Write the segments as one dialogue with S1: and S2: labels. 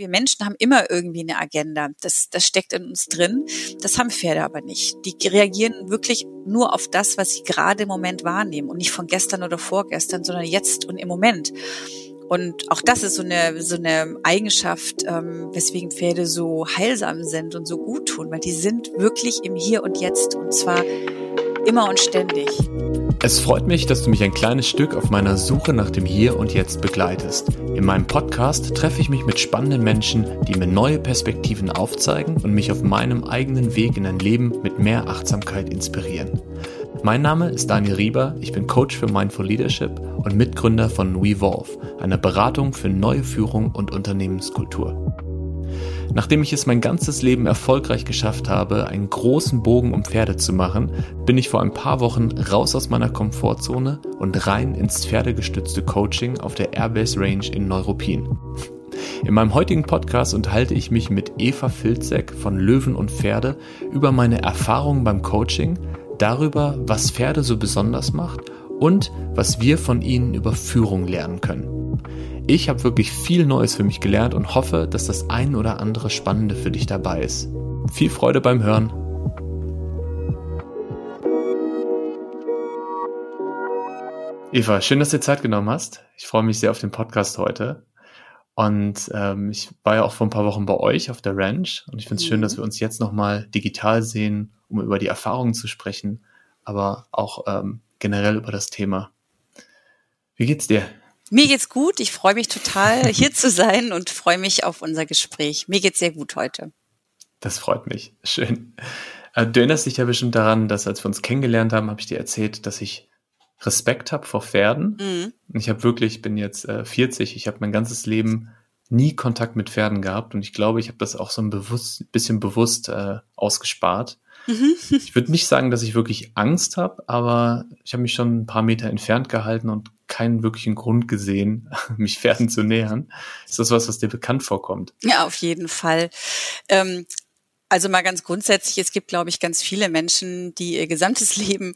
S1: wir Menschen haben immer irgendwie eine Agenda. Das, das steckt in uns drin. Das haben Pferde aber nicht. Die reagieren wirklich nur auf das, was sie gerade im Moment wahrnehmen und nicht von gestern oder vorgestern, sondern jetzt und im Moment. Und auch das ist so eine, so eine Eigenschaft, ähm, weswegen Pferde so heilsam sind und so gut tun, weil die sind wirklich im Hier und Jetzt und zwar immer und ständig.
S2: Es freut mich, dass du mich ein kleines Stück auf meiner Suche nach dem Hier und Jetzt begleitest. In meinem Podcast treffe ich mich mit spannenden Menschen, die mir neue Perspektiven aufzeigen und mich auf meinem eigenen Weg in ein Leben mit mehr Achtsamkeit inspirieren. Mein Name ist Daniel Rieber, ich bin Coach für Mindful Leadership und Mitgründer von WeVolve, einer Beratung für neue Führung und Unternehmenskultur. Nachdem ich es mein ganzes Leben erfolgreich geschafft habe, einen großen Bogen um Pferde zu machen, bin ich vor ein paar Wochen raus aus meiner Komfortzone und rein ins pferdegestützte Coaching auf der Airbase Range in Neuruppin. In meinem heutigen Podcast unterhalte ich mich mit Eva Filzek von Löwen und Pferde über meine Erfahrungen beim Coaching, darüber, was Pferde so besonders macht und was wir von ihnen über Führung lernen können. Ich habe wirklich viel Neues für mich gelernt und hoffe, dass das ein oder andere Spannende für dich dabei ist. Viel Freude beim Hören. Eva, schön, dass du dir Zeit genommen hast. Ich freue mich sehr auf den Podcast heute. Und ähm, ich war ja auch vor ein paar Wochen bei euch auf der Ranch und ich finde es mhm. schön, dass wir uns jetzt nochmal digital sehen um über die Erfahrungen zu sprechen, aber auch ähm, generell über das Thema. Wie geht's dir?
S1: Mir geht's gut. Ich freue mich total, hier zu sein und freue mich auf unser Gespräch. Mir geht's sehr gut heute.
S2: Das freut mich. Schön. Äh, du erinnerst dich ja bestimmt daran, dass als wir uns kennengelernt haben, habe ich dir erzählt, dass ich Respekt habe vor Pferden. Mhm. Ich habe wirklich, bin jetzt äh, 40, ich habe mein ganzes Leben nie Kontakt mit Pferden gehabt und ich glaube, ich habe das auch so ein bewusst, bisschen bewusst äh, ausgespart. Mhm. Ich würde nicht sagen, dass ich wirklich Angst habe, aber ich habe mich schon ein paar Meter entfernt gehalten und keinen wirklichen Grund gesehen, mich Pferden zu nähern. Ist das was, was dir bekannt vorkommt?
S1: Ja, auf jeden Fall. Ähm, also mal ganz grundsätzlich, es gibt, glaube ich, ganz viele Menschen, die ihr gesamtes Leben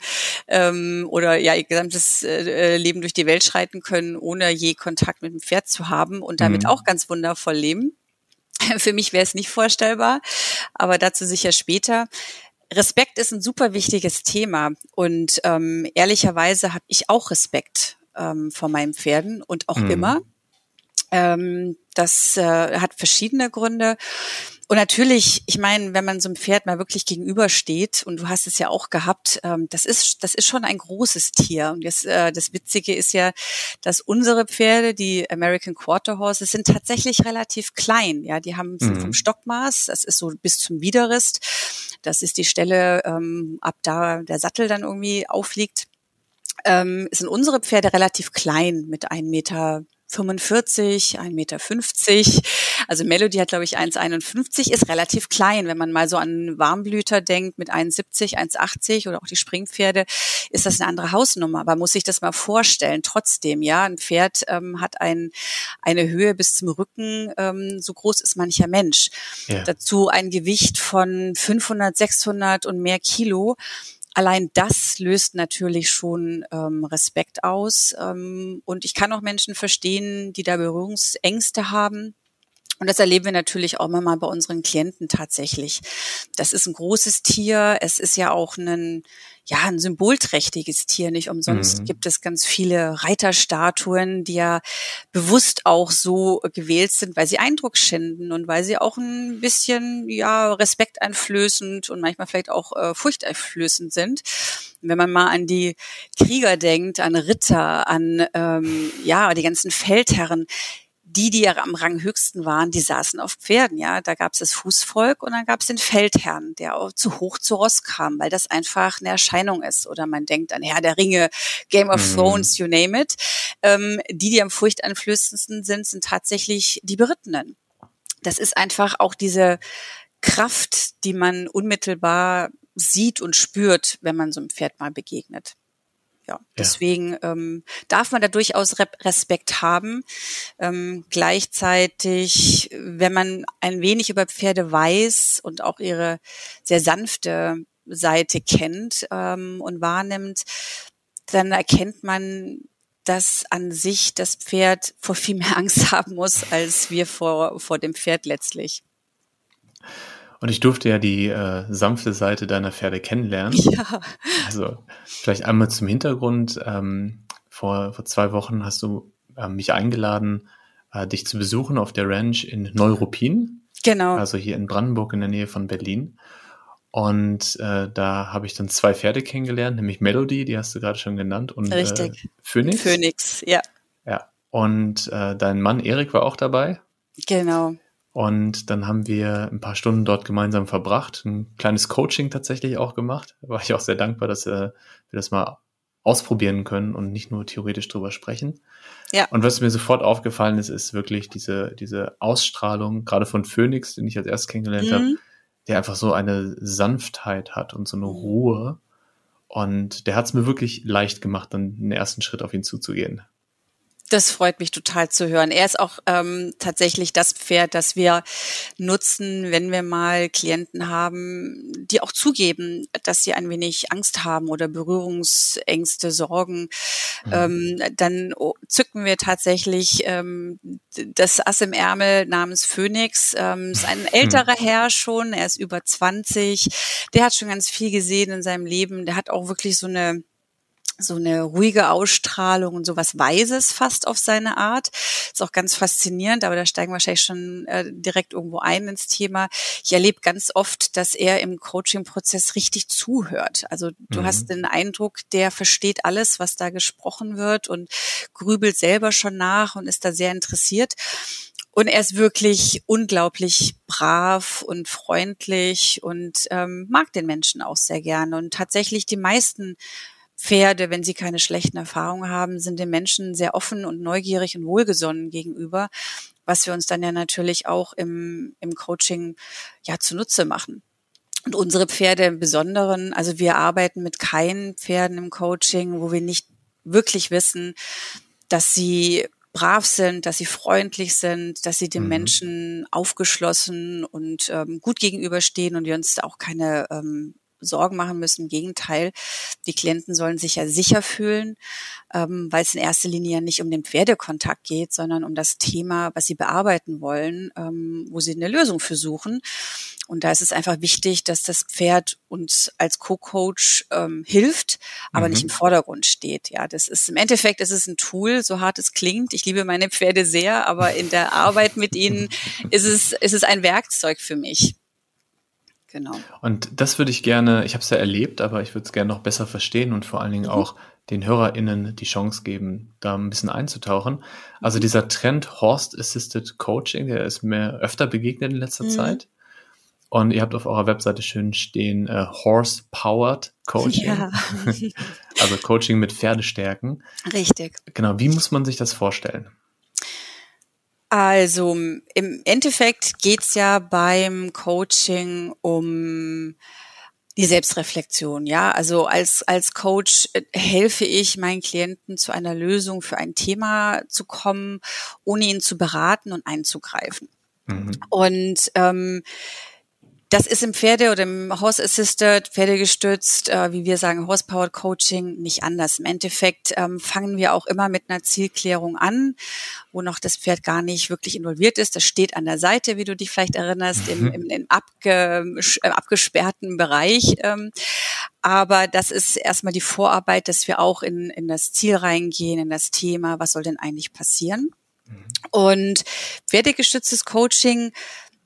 S1: ähm, oder ja ihr gesamtes äh, Leben durch die Welt schreiten können, ohne je Kontakt mit dem Pferd zu haben und damit mhm. auch ganz wundervoll leben. Für mich wäre es nicht vorstellbar, aber dazu sicher später. Respekt ist ein super wichtiges Thema und ähm, ehrlicherweise habe ich auch Respekt ähm, vor meinen Pferden und auch mhm. immer. Ähm, das äh, hat verschiedene Gründe. Und natürlich, ich meine, wenn man so einem Pferd mal wirklich gegenübersteht, und du hast es ja auch gehabt, ähm, das ist das ist schon ein großes Tier. Und das, äh, das Witzige ist ja, dass unsere Pferde, die American Quarter Horses, sind tatsächlich relativ klein. Ja, die haben mhm. vom Stockmaß, das ist so bis zum Widerrist. Das ist die Stelle, ähm, ab da der Sattel dann irgendwie aufliegt. Ähm, sind unsere Pferde relativ klein mit einem Meter 45, 1,50 Meter. Also Melody hat, glaube ich, 1,51, ist relativ klein. Wenn man mal so an Warmblüter denkt mit 1,70, 1,80 oder auch die Springpferde, ist das eine andere Hausnummer. Aber muss sich das mal vorstellen. Trotzdem, ja, ein Pferd ähm, hat ein, eine Höhe bis zum Rücken, ähm, so groß ist mancher Mensch. Ja. Dazu ein Gewicht von 500, 600 und mehr Kilo allein das löst natürlich schon ähm, Respekt aus. Ähm, und ich kann auch Menschen verstehen, die da Berührungsängste haben. Und das erleben wir natürlich auch mal bei unseren Klienten tatsächlich. Das ist ein großes Tier. Es ist ja auch ein, ja, ein symbolträchtiges Tier. Nicht umsonst mhm. gibt es ganz viele Reiterstatuen, die ja bewusst auch so gewählt sind, weil sie Eindruck schinden und weil sie auch ein bisschen, ja, respekteinflößend und manchmal vielleicht auch äh, furchteinflößend sind. Wenn man mal an die Krieger denkt, an Ritter, an, ähm, ja, die ganzen Feldherren, die, die ja am Rang höchsten waren, die saßen auf Pferden, ja. Da gab es das Fußvolk und dann gab es den Feldherrn, der auch zu hoch zu Ross kam, weil das einfach eine Erscheinung ist. Oder man denkt an Herr der Ringe, Game of mhm. Thrones, you name it. Ähm, die, die am furchteinflößendsten sind, sind tatsächlich die Berittenen. Das ist einfach auch diese Kraft, die man unmittelbar sieht und spürt, wenn man so einem Pferd mal begegnet ja, deswegen. Ähm, darf man da durchaus Respekt haben. Ähm, gleichzeitig, wenn man ein wenig über Pferde weiß und auch ihre sehr sanfte Seite kennt ähm, und wahrnimmt, dann erkennt man dass an sich das Pferd vor viel mehr Angst haben muss, als wir vor, vor dem Pferd letztlich.
S2: Und ich durfte ja die äh, sanfte Seite deiner Pferde kennenlernen. Ja. Also vielleicht einmal zum Hintergrund. Ähm, vor, vor zwei Wochen hast du äh, mich eingeladen, äh, dich zu besuchen auf der Ranch in Neuruppin.
S1: Genau.
S2: Also hier in Brandenburg in der Nähe von Berlin. Und äh, da habe ich dann zwei Pferde kennengelernt, nämlich Melody, die hast du gerade schon genannt, und
S1: äh, Richtig.
S2: Äh, Phoenix.
S1: Phoenix, ja.
S2: Ja. Und äh, dein Mann Erik war auch dabei.
S1: Genau.
S2: Und dann haben wir ein paar Stunden dort gemeinsam verbracht, ein kleines Coaching tatsächlich auch gemacht. Da war ich auch sehr dankbar, dass äh, wir das mal ausprobieren können und nicht nur theoretisch drüber sprechen. Ja. Und was mir sofort aufgefallen ist, ist wirklich diese, diese Ausstrahlung, gerade von Phoenix, den ich als erst kennengelernt mhm. habe, der einfach so eine Sanftheit hat und so eine Ruhe. Und der hat es mir wirklich leicht gemacht, dann den ersten Schritt auf ihn zuzugehen.
S1: Das freut mich total zu hören. Er ist auch ähm, tatsächlich das Pferd, das wir nutzen, wenn wir mal Klienten haben, die auch zugeben, dass sie ein wenig Angst haben oder Berührungsängste, Sorgen. Mhm. Ähm, dann zücken wir tatsächlich ähm, das Ass im Ärmel namens Phoenix. Ähm, ist ein älterer mhm. Herr schon, er ist über 20. Der hat schon ganz viel gesehen in seinem Leben. Der hat auch wirklich so eine so eine ruhige Ausstrahlung und sowas Weises fast auf seine Art. Ist auch ganz faszinierend, aber da steigen wir wahrscheinlich schon äh, direkt irgendwo ein ins Thema. Ich erlebe ganz oft, dass er im Coaching-Prozess richtig zuhört. Also du mhm. hast den Eindruck, der versteht alles, was da gesprochen wird und grübelt selber schon nach und ist da sehr interessiert. Und er ist wirklich unglaublich brav und freundlich und ähm, mag den Menschen auch sehr gerne. Und tatsächlich die meisten Pferde, wenn sie keine schlechten Erfahrungen haben, sind den Menschen sehr offen und neugierig und wohlgesonnen gegenüber, was wir uns dann ja natürlich auch im, im Coaching ja zunutze machen. Und unsere Pferde im Besonderen, also wir arbeiten mit keinen Pferden im Coaching, wo wir nicht wirklich wissen, dass sie brav sind, dass sie freundlich sind, dass sie dem mhm. Menschen aufgeschlossen und ähm, gut gegenüberstehen und wir uns da auch keine ähm, Sorgen machen müssen. Im Gegenteil, die Klienten sollen sich ja sicher fühlen, ähm, weil es in erster Linie ja nicht um den Pferdekontakt geht, sondern um das Thema, was sie bearbeiten wollen, ähm, wo sie eine Lösung für suchen. Und da ist es einfach wichtig, dass das Pferd uns als Co-Coach ähm, hilft, aber mhm. nicht im Vordergrund steht. Ja, das ist im Endeffekt ist es ein Tool, so hart es klingt. Ich liebe meine Pferde sehr, aber in der Arbeit mit ihnen ist es ist es ein Werkzeug für mich.
S2: Genau. Und das würde ich gerne, ich habe es ja erlebt, aber ich würde es gerne noch besser verstehen und vor allen Dingen mhm. auch den HörerInnen die Chance geben, da ein bisschen einzutauchen. Also dieser Trend Horse Assisted Coaching, der ist mir öfter begegnet in letzter mhm. Zeit. Und ihr habt auf eurer Webseite schön stehen äh, Horse Powered Coaching. Ja. also Coaching mit Pferdestärken.
S1: Richtig.
S2: Genau, wie muss man sich das vorstellen?
S1: Also im Endeffekt geht's ja beim Coaching um die Selbstreflexion, ja. Also als, als Coach äh, helfe ich meinen Klienten zu einer Lösung für ein Thema zu kommen, ohne ihn zu beraten und einzugreifen. Mhm. Und ähm, das ist im Pferde- oder im Horse-Assisted, Pferdegestützt, äh, wie wir sagen, Horsepowered Coaching nicht anders. Im Endeffekt ähm, fangen wir auch immer mit einer Zielklärung an, wo noch das Pferd gar nicht wirklich involviert ist. Das steht an der Seite, wie du dich vielleicht erinnerst, im, mhm. im, im abge, äh, abgesperrten Bereich. Ähm, aber das ist erstmal die Vorarbeit, dass wir auch in, in das Ziel reingehen, in das Thema, was soll denn eigentlich passieren? Mhm. Und pferdegestütztes Coaching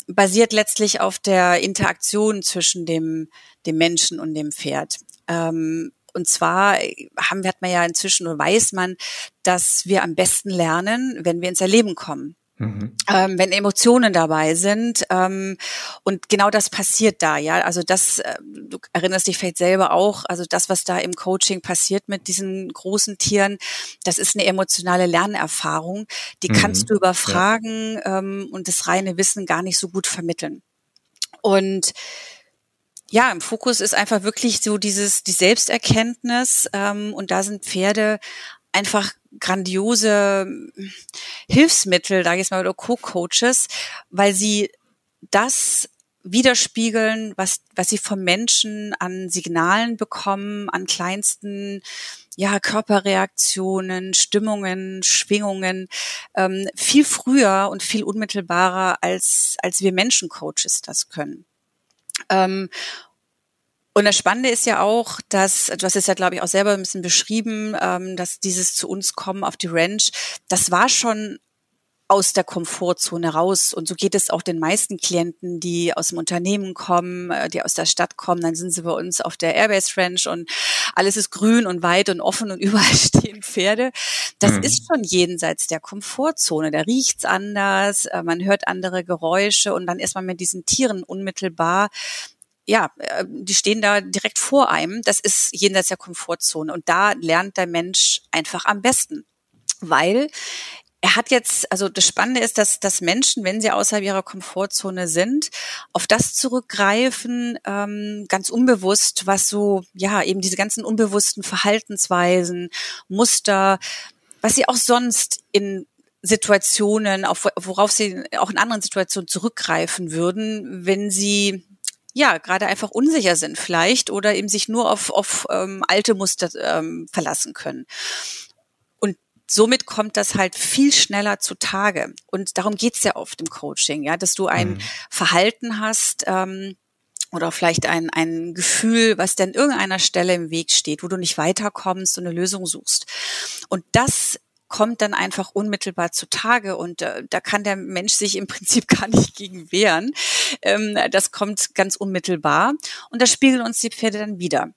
S1: basiert letztlich auf der Interaktion zwischen dem, dem Menschen und dem Pferd. Ähm, und zwar haben, hat man ja inzwischen oder weiß man, dass wir am besten lernen, wenn wir ins Erleben kommen. Mhm. Ähm, wenn Emotionen dabei sind. Ähm, und genau das passiert da, ja. Also das, äh, du erinnerst dich vielleicht selber auch, also das, was da im Coaching passiert mit diesen großen Tieren, das ist eine emotionale Lernerfahrung. Die mhm. kannst du über Fragen ja. ähm, und das reine Wissen gar nicht so gut vermitteln. Und ja, im Fokus ist einfach wirklich so dieses die Selbsterkenntnis ähm, und da sind Pferde einfach grandiose Hilfsmittel, da jetzt mal, oder Co-Coaches, weil sie das widerspiegeln, was, was sie vom Menschen an Signalen bekommen, an kleinsten ja, Körperreaktionen, Stimmungen, Schwingungen ähm, viel früher und viel unmittelbarer, als, als wir Menschencoaches das können. Ähm, und das Spannende ist ja auch, dass, du hast es ja, glaube ich, auch selber ein bisschen beschrieben, ähm, dass dieses zu uns kommen auf die Ranch, das war schon aus der Komfortzone raus. Und so geht es auch den meisten Klienten, die aus dem Unternehmen kommen, äh, die aus der Stadt kommen. Dann sind sie bei uns auf der Airbase Ranch und alles ist grün und weit und offen und überall stehen Pferde. Das mhm. ist schon jenseits der Komfortzone. Da riecht's anders, äh, man hört andere Geräusche und dann ist man mit diesen Tieren unmittelbar ja, äh, die stehen da direkt vor einem. Das ist jenseits der Komfortzone. Und da lernt der Mensch einfach am besten. Weil er hat jetzt, also das Spannende ist, dass, dass Menschen, wenn sie außerhalb ihrer Komfortzone sind, auf das zurückgreifen, ähm, ganz unbewusst, was so, ja, eben diese ganzen unbewussten Verhaltensweisen, Muster, was sie auch sonst in Situationen, auf, worauf sie auch in anderen Situationen zurückgreifen würden, wenn sie ja gerade einfach unsicher sind vielleicht oder eben sich nur auf, auf ähm, alte Muster ähm, verlassen können somit kommt das halt viel schneller zutage. Und darum geht's ja oft im Coaching, ja, dass du ein mhm. Verhalten hast, ähm, oder vielleicht ein, ein Gefühl, was denn irgendeiner Stelle im Weg steht, wo du nicht weiterkommst und eine Lösung suchst. Und das kommt dann einfach unmittelbar zutage und äh, da kann der Mensch sich im Prinzip gar nicht gegen wehren. Ähm, das kommt ganz unmittelbar und das spiegeln uns die Pferde dann wieder.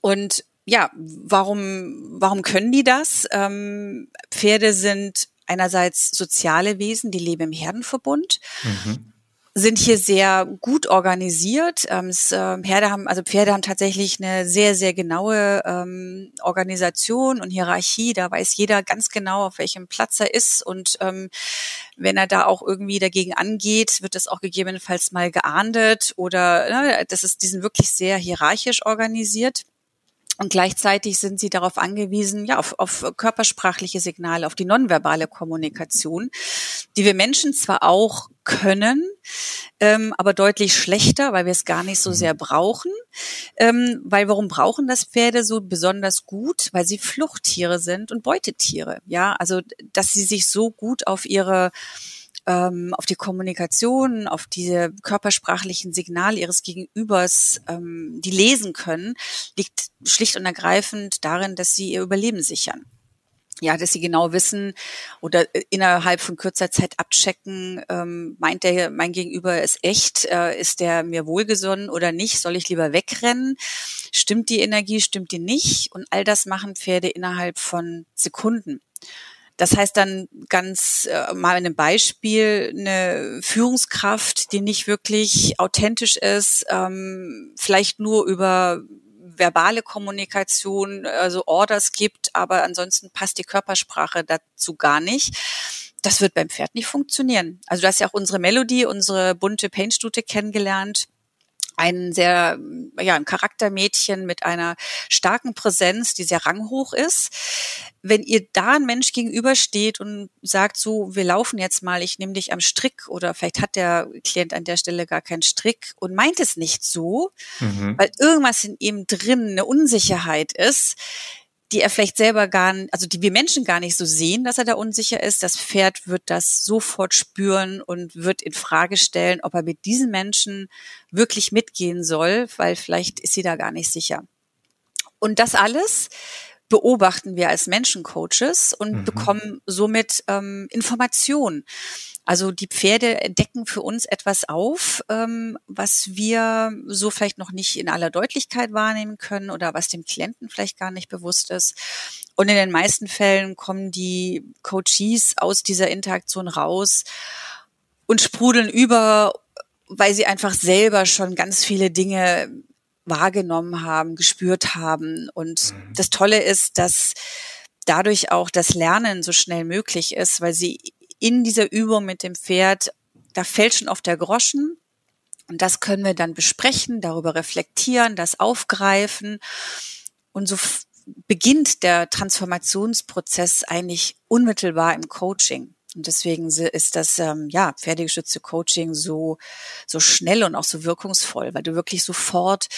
S1: Und ja, warum, warum können die das? Ähm, Pferde sind einerseits soziale Wesen, die leben im Herdenverbund. Mhm sind hier sehr gut organisiert. Ähm, es, äh, Pferde haben, also Pferde haben tatsächlich eine sehr, sehr genaue ähm, Organisation und Hierarchie. Da weiß jeder ganz genau, auf welchem Platz er ist. Und ähm, wenn er da auch irgendwie dagegen angeht, wird das auch gegebenenfalls mal geahndet oder ne, das ist, die sind wirklich sehr hierarchisch organisiert. Und gleichzeitig sind sie darauf angewiesen, ja, auf, auf körpersprachliche Signale, auf die nonverbale Kommunikation, die wir Menschen zwar auch können, ähm, aber deutlich schlechter, weil wir es gar nicht so mhm. sehr brauchen. Ähm, weil warum brauchen das Pferde so besonders gut? Weil sie Fluchttiere sind und Beutetiere. Ja, also dass sie sich so gut auf ihre ähm, auf die Kommunikation, auf diese körpersprachlichen Signale ihres Gegenübers, ähm, die lesen können, liegt schlicht und ergreifend darin, dass sie ihr Überleben sichern. Ja, dass sie genau wissen oder äh, innerhalb von kürzer Zeit abchecken, ähm, meint der mein Gegenüber ist echt, äh, ist der mir wohlgesonnen oder nicht, soll ich lieber wegrennen, stimmt die Energie, stimmt die nicht? Und all das machen Pferde innerhalb von Sekunden. Das heißt dann ganz äh, mal ein Beispiel, eine Führungskraft, die nicht wirklich authentisch ist, ähm, vielleicht nur über verbale Kommunikation, also Orders gibt, aber ansonsten passt die Körpersprache dazu gar nicht. Das wird beim Pferd nicht funktionieren. Also du hast ja auch unsere Melodie, unsere bunte Paintstute kennengelernt ein sehr, ja, ein Charaktermädchen mit einer starken Präsenz, die sehr ranghoch ist. Wenn ihr da ein Mensch gegenübersteht und sagt so, wir laufen jetzt mal, ich nehme dich am Strick oder vielleicht hat der Klient an der Stelle gar keinen Strick und meint es nicht so, mhm. weil irgendwas in ihm drin eine Unsicherheit ist, die er vielleicht selber gar, also die wir Menschen gar nicht so sehen, dass er da unsicher ist. Das Pferd wird das sofort spüren und wird in Frage stellen, ob er mit diesen Menschen wirklich mitgehen soll, weil vielleicht ist sie da gar nicht sicher. Und das alles beobachten wir als Menschencoaches und mhm. bekommen somit ähm, Informationen. Also die Pferde decken für uns etwas auf, ähm, was wir so vielleicht noch nicht in aller Deutlichkeit wahrnehmen können oder was dem Klienten vielleicht gar nicht bewusst ist. Und in den meisten Fällen kommen die Coaches aus dieser Interaktion raus und sprudeln über, weil sie einfach selber schon ganz viele Dinge wahrgenommen haben, gespürt haben. Und mhm. das Tolle ist, dass dadurch auch das Lernen so schnell möglich ist, weil sie in dieser Übung mit dem Pferd, da fällt schon auf der Groschen. Und das können wir dann besprechen, darüber reflektieren, das aufgreifen. Und so beginnt der Transformationsprozess eigentlich unmittelbar im Coaching. Und deswegen ist das ähm, ja pferdegeschützte Coaching so so schnell und auch so wirkungsvoll, weil du wirklich sofort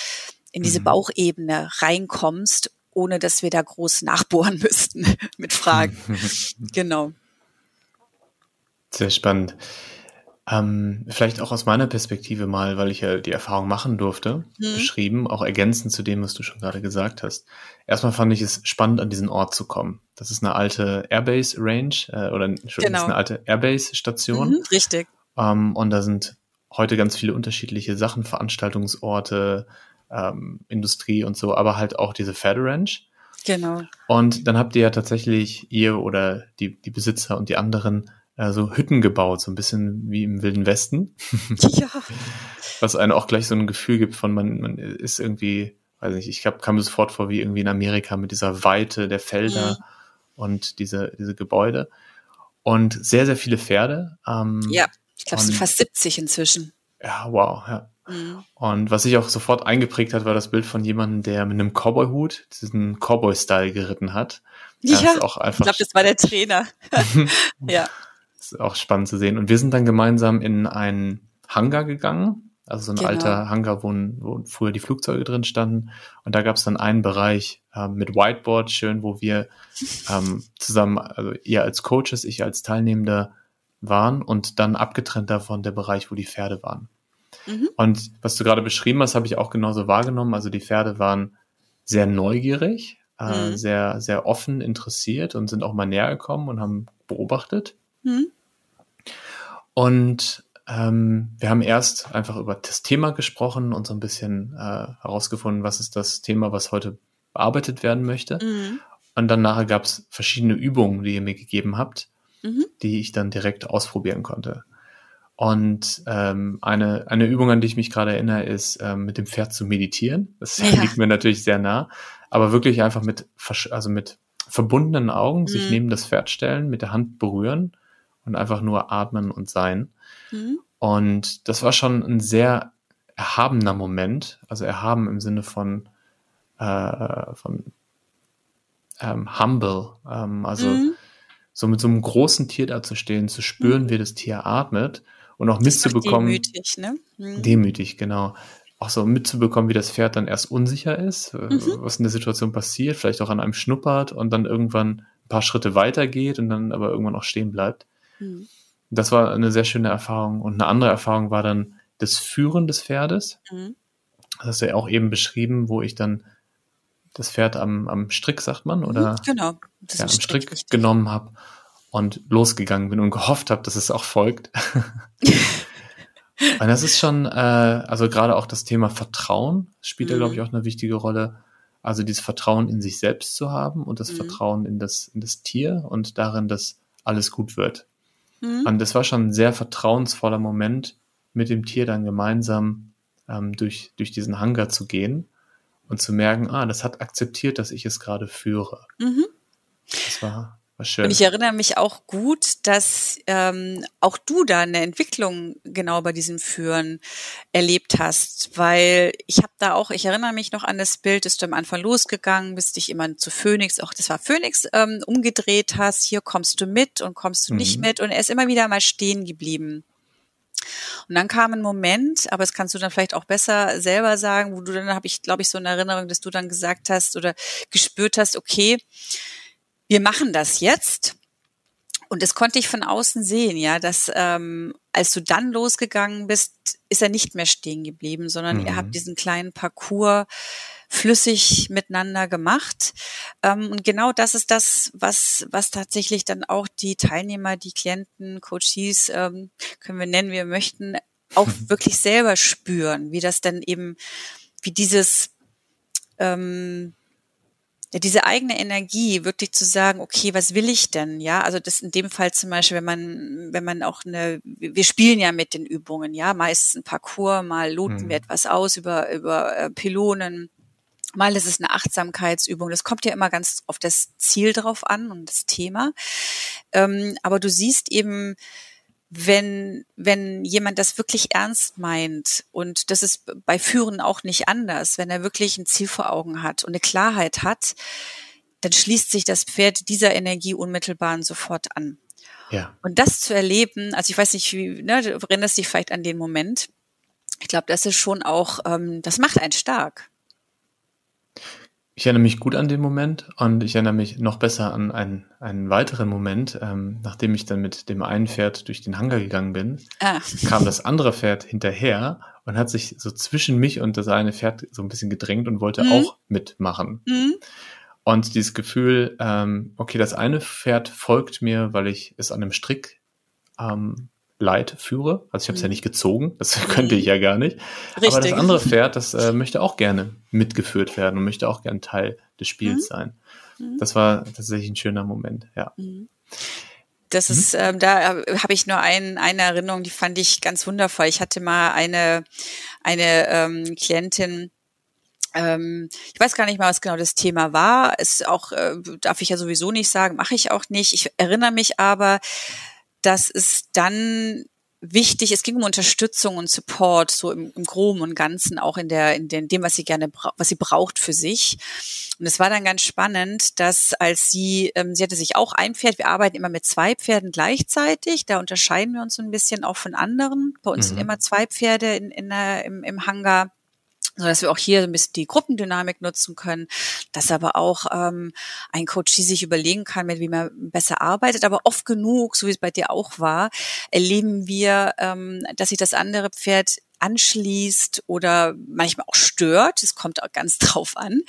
S1: in diese mhm. Bauchebene reinkommst ohne dass wir da groß nachbohren müssten mit Fragen. genau.
S2: Sehr spannend. Ähm, vielleicht auch aus meiner Perspektive mal, weil ich ja die Erfahrung machen durfte, mhm. beschrieben, auch ergänzend zu dem, was du schon gerade gesagt hast. Erstmal fand ich es spannend, an diesen Ort zu kommen. Das ist eine alte Airbase Range äh, oder Entschuldigung, genau. ist eine alte Airbase Station. Mhm,
S1: richtig.
S2: Ähm, und da sind heute ganz viele unterschiedliche Sachen, Veranstaltungsorte, ähm, Industrie und so, aber halt auch diese Pferderanch.
S1: Genau.
S2: Und dann habt ihr ja tatsächlich, ihr oder die, die Besitzer und die anderen, äh, so Hütten gebaut, so ein bisschen wie im Wilden Westen. Ja. Was einem auch gleich so ein Gefühl gibt von, man, man ist irgendwie, weiß nicht, ich hab, kam mir sofort vor wie irgendwie in Amerika mit dieser Weite der Felder mhm. und diese, diese Gebäude. Und sehr, sehr viele Pferde.
S1: Ähm, ja, ich glaube, es sind fast 70 inzwischen.
S2: Ja, wow, ja. Mhm. Und was sich auch sofort eingeprägt hat, war das Bild von jemandem, der mit einem Cowboy-Hut diesen Cowboy-Style geritten hat.
S1: Ja, ja auch einfach ich glaube, das war der Trainer. ja.
S2: Ist auch spannend zu sehen. Und wir sind dann gemeinsam in einen Hangar gegangen, also so ein genau. alter Hangar, wo, wo, früher die Flugzeuge drin standen. Und da gab es dann einen Bereich äh, mit Whiteboard, schön, wo wir ähm, zusammen, also ihr als Coaches, ich als Teilnehmender waren und dann abgetrennt davon der Bereich, wo die Pferde waren. Mhm. Und was du gerade beschrieben hast, habe ich auch genauso wahrgenommen. Also die Pferde waren sehr neugierig, äh, mhm. sehr, sehr offen interessiert und sind auch mal näher gekommen und haben beobachtet. Mhm. Und ähm, wir haben erst einfach über das Thema gesprochen und so ein bisschen äh, herausgefunden, was ist das Thema, was heute bearbeitet werden möchte. Mhm. Und dann nachher gab es verschiedene Übungen, die ihr mir gegeben habt, mhm. die ich dann direkt ausprobieren konnte. Und ähm, eine, eine Übung, an die ich mich gerade erinnere, ist ähm, mit dem Pferd zu meditieren. Das ja. liegt mir natürlich sehr nah. Aber wirklich einfach mit, also mit verbundenen Augen mhm. sich neben das Pferd stellen, mit der Hand berühren und einfach nur atmen und sein. Mhm. Und das war schon ein sehr erhabener Moment. Also erhaben im Sinne von, äh, von ähm, humble. Ähm, also mhm. so mit so einem großen Tier da zu stehen, zu spüren, mhm. wie das Tier atmet und auch mitzubekommen.
S1: Demütig, ne?
S2: Mhm. Demütig, genau. Auch so mitzubekommen, wie das Pferd dann erst unsicher ist, äh, mhm. was in der Situation passiert, vielleicht auch an einem schnuppert und dann irgendwann ein paar Schritte weitergeht und dann aber irgendwann auch stehen bleibt. Mhm. Das war eine sehr schöne Erfahrung. Und eine andere Erfahrung war dann das Führen des Pferdes. Mhm. Das hast du ja auch eben beschrieben, wo ich dann das Pferd am, am Strick, sagt man, oder?
S1: Mhm, genau.
S2: Ja, am Strick, Strick genommen habe und losgegangen bin und gehofft habe, dass es auch folgt. und das ist schon, äh, also gerade auch das Thema Vertrauen spielt mhm. da, glaube ich, auch eine wichtige Rolle. Also dieses Vertrauen in sich selbst zu haben und das mhm. Vertrauen in das, in das Tier und darin, dass alles gut wird. Mhm. Und das war schon ein sehr vertrauensvoller Moment, mit dem Tier dann gemeinsam ähm, durch, durch diesen Hangar zu gehen und zu merken, ah, das hat akzeptiert, dass ich es gerade führe. Mhm.
S1: Das war. Und ich erinnere mich auch gut, dass ähm, auch du da eine Entwicklung genau bei diesem Führen erlebt hast, weil ich habe da auch, ich erinnere mich noch an das Bild, dass du am Anfang losgegangen bist, dich immer zu Phoenix, auch das war Phoenix, ähm, umgedreht hast, hier kommst du mit und kommst du mhm. nicht mit und er ist immer wieder mal stehen geblieben. Und dann kam ein Moment, aber das kannst du dann vielleicht auch besser selber sagen, wo du dann habe ich, glaube ich, so eine Erinnerung, dass du dann gesagt hast oder gespürt hast, okay, wir machen das jetzt. Und das konnte ich von außen sehen, ja, dass ähm, als du dann losgegangen bist, ist er nicht mehr stehen geblieben, sondern mhm. ihr habt diesen kleinen Parcours flüssig miteinander gemacht. Ähm, und genau das ist das, was, was tatsächlich dann auch die Teilnehmer, die Klienten, Coaches, ähm, können wir nennen, wie wir möchten, auch wirklich selber spüren, wie das dann eben, wie dieses ähm, ja, diese eigene Energie, wirklich zu sagen, okay, was will ich denn? Ja, also das in dem Fall zum Beispiel, wenn man, wenn man auch eine, wir spielen ja mit den Übungen, ja, meistens ein Parcours, mal loten mhm. wir etwas aus über, über äh, Pylonen, mal ist es eine Achtsamkeitsübung. Das kommt ja immer ganz auf das Ziel drauf an und das Thema. Ähm, aber du siehst eben, wenn, wenn jemand das wirklich ernst meint, und das ist bei Führen auch nicht anders, wenn er wirklich ein Ziel vor Augen hat und eine Klarheit hat, dann schließt sich das Pferd dieser Energie unmittelbar und sofort an. Ja. Und das zu erleben, also ich weiß nicht, wie, ne, du erinnerst dich vielleicht an den Moment. Ich glaube, das ist schon auch, ähm, das macht einen stark.
S2: Ich erinnere mich gut an den Moment und ich erinnere mich noch besser an einen, einen weiteren Moment, ähm, nachdem ich dann mit dem einen Pferd durch den Hangar gegangen bin, ah. kam das andere Pferd hinterher und hat sich so zwischen mich und das eine Pferd so ein bisschen gedrängt und wollte mhm. auch mitmachen. Mhm. Und dieses Gefühl, ähm, okay, das eine Pferd folgt mir, weil ich es an einem Strick ähm, Leit führe. Also ich habe es mhm. ja nicht gezogen, das könnte ich ja gar nicht. Richtig. Aber das andere Pferd, das äh, möchte auch gerne mitgeführt werden und möchte auch gerne Teil des Spiels mhm. sein. Mhm. Das war tatsächlich ein schöner Moment, ja. Mhm.
S1: Das mhm. ist, ähm, da habe ich nur ein, eine Erinnerung, die fand ich ganz wundervoll. Ich hatte mal eine, eine ähm, Klientin, ähm, ich weiß gar nicht mal, was genau das Thema war. Ist auch, äh, darf ich ja sowieso nicht sagen, mache ich auch nicht. Ich erinnere mich aber, dass es dann wichtig, es ging um Unterstützung und Support, so im, im Groben und Ganzen, auch in der, in dem, was sie gerne, was sie braucht für sich. Und es war dann ganz spannend, dass als sie, ähm, sie hatte sich auch ein Pferd, wir arbeiten immer mit zwei Pferden gleichzeitig, da unterscheiden wir uns so ein bisschen auch von anderen. Bei uns mhm. sind immer zwei Pferde in, in der, im, im Hangar so dass wir auch hier ein bisschen die Gruppendynamik nutzen können, dass aber auch ähm, ein Coach sich überlegen kann, mit wie man besser arbeitet. Aber oft genug, so wie es bei dir auch war, erleben wir, ähm, dass sich das andere Pferd anschließt oder manchmal auch stört. Es kommt auch ganz drauf an.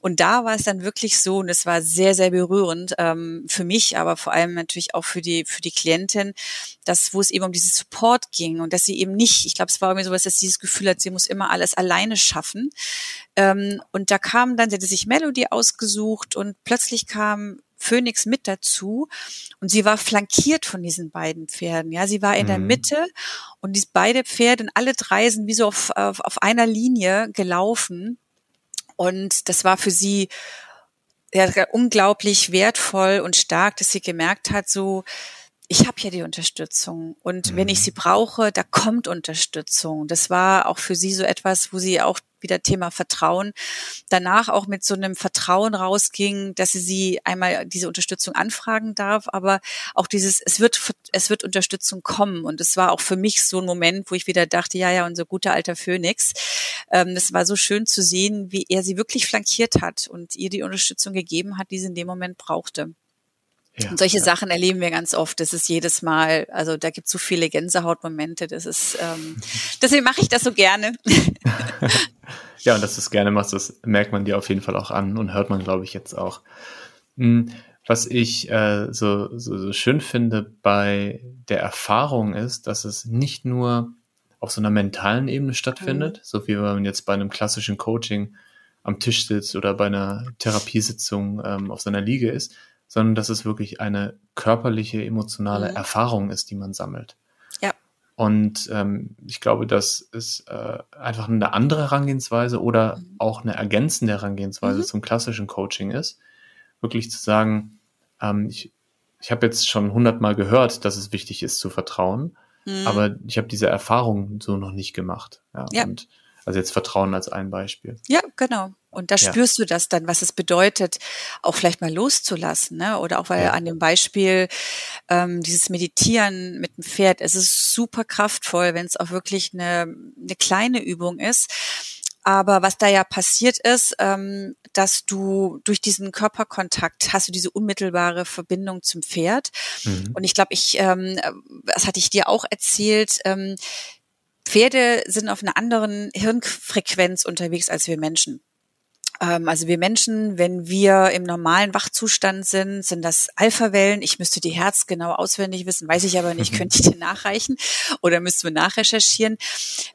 S1: Und da war es dann wirklich so, und es war sehr, sehr berührend ähm, für mich, aber vor allem natürlich auch für die, für die Klientin, dass, wo es eben um diesen Support ging und dass sie eben nicht, ich glaube, es war irgendwie so, dass sie dieses Gefühl hat, sie muss immer alles alleine schaffen. Ähm, und da kam dann, sie hatte sich Melody ausgesucht und plötzlich kam Phoenix mit dazu und sie war flankiert von diesen beiden Pferden. Ja, sie war in mhm. der Mitte und die beide Pferde und alle drei sind wie so auf, auf, auf einer Linie gelaufen und das war für sie ja, unglaublich wertvoll und stark, dass sie gemerkt hat, so ich habe ja die Unterstützung und mhm. wenn ich mhm. sie brauche, da kommt Unterstützung. Das war auch für sie so etwas, wo sie auch wieder Thema Vertrauen, danach auch mit so einem Vertrauen rausging, dass sie sie einmal diese Unterstützung anfragen darf, aber auch dieses, es wird, es wird Unterstützung kommen. Und es war auch für mich so ein Moment, wo ich wieder dachte, ja, ja, unser guter alter Phoenix. Ähm, das war so schön zu sehen, wie er sie wirklich flankiert hat und ihr die Unterstützung gegeben hat, die sie in dem Moment brauchte. Ja, und solche ja. Sachen erleben wir ganz oft. Das ist jedes Mal, also da gibt es so viele Gänsehautmomente. Das ist, ähm, deswegen mache ich das so gerne.
S2: ja, und dass du es gerne machst, das merkt man dir auf jeden Fall auch an und hört man, glaube ich, jetzt auch. Hm, was ich äh, so, so, so schön finde bei der Erfahrung ist, dass es nicht nur auf so einer mentalen Ebene stattfindet, mhm. so wie wenn man jetzt bei einem klassischen Coaching am Tisch sitzt oder bei einer Therapiesitzung ähm, auf seiner Liege ist, sondern dass es wirklich eine körperliche, emotionale mhm. Erfahrung ist, die man sammelt.
S1: Ja.
S2: Und ähm, ich glaube, das ist äh, einfach eine andere Herangehensweise oder mhm. auch eine ergänzende Herangehensweise mhm. zum klassischen Coaching ist, wirklich zu sagen, ähm, ich, ich habe jetzt schon hundertmal gehört, dass es wichtig ist zu vertrauen, mhm. aber ich habe diese Erfahrung so noch nicht gemacht. Ja, ja. Und also jetzt Vertrauen als ein Beispiel.
S1: Ja, genau. Und da ja. spürst du das dann, was es bedeutet, auch vielleicht mal loszulassen, ne? Oder auch weil ja. an dem Beispiel ähm, dieses Meditieren mit dem Pferd, es ist super kraftvoll, wenn es auch wirklich eine, eine kleine Übung ist. Aber was da ja passiert ist, ähm, dass du durch diesen Körperkontakt hast du diese unmittelbare Verbindung zum Pferd. Mhm. Und ich glaube, ich, ähm, das hatte ich dir auch erzählt, ähm, Pferde sind auf einer anderen Hirnfrequenz unterwegs als wir Menschen. Ähm, also wir Menschen, wenn wir im normalen Wachzustand sind, sind das Alpha-Wellen. Ich müsste die Herz genau auswendig wissen, weiß ich aber nicht, könnte ich dir nachreichen oder müssten wir nachrecherchieren.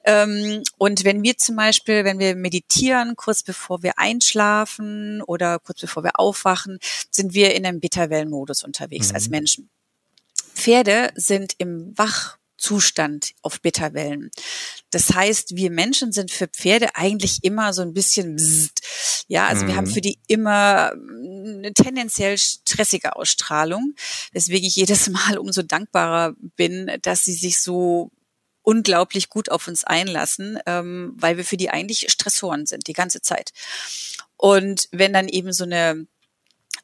S1: Ähm, und wenn wir zum Beispiel, wenn wir meditieren, kurz bevor wir einschlafen oder kurz bevor wir aufwachen, sind wir in einem Beta-Wellen-Modus unterwegs mhm. als Menschen. Pferde sind im Wach Zustand auf Bitterwellen. Das heißt, wir Menschen sind für Pferde eigentlich immer so ein bisschen, bzzzt. ja, also mhm. wir haben mhm. für die immer eine tendenziell stressige Ausstrahlung, weswegen ich jedes Mal umso dankbarer bin, dass sie sich so unglaublich gut auf uns einlassen, ähm, weil wir für die eigentlich Stressoren sind die ganze Zeit. Und wenn dann eben so eine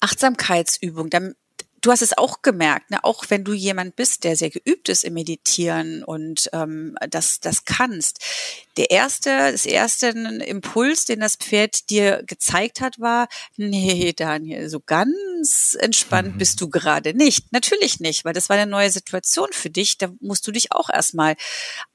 S1: Achtsamkeitsübung, dann du hast es auch gemerkt, ne? auch wenn du jemand bist, der sehr geübt ist im Meditieren und ähm, das, das kannst. Der erste, das erste Impuls, den das Pferd dir gezeigt hat, war, nee, Daniel, so ganz entspannt mhm. bist du gerade nicht. Natürlich nicht, weil das war eine neue Situation für dich. Da musst du dich auch erstmal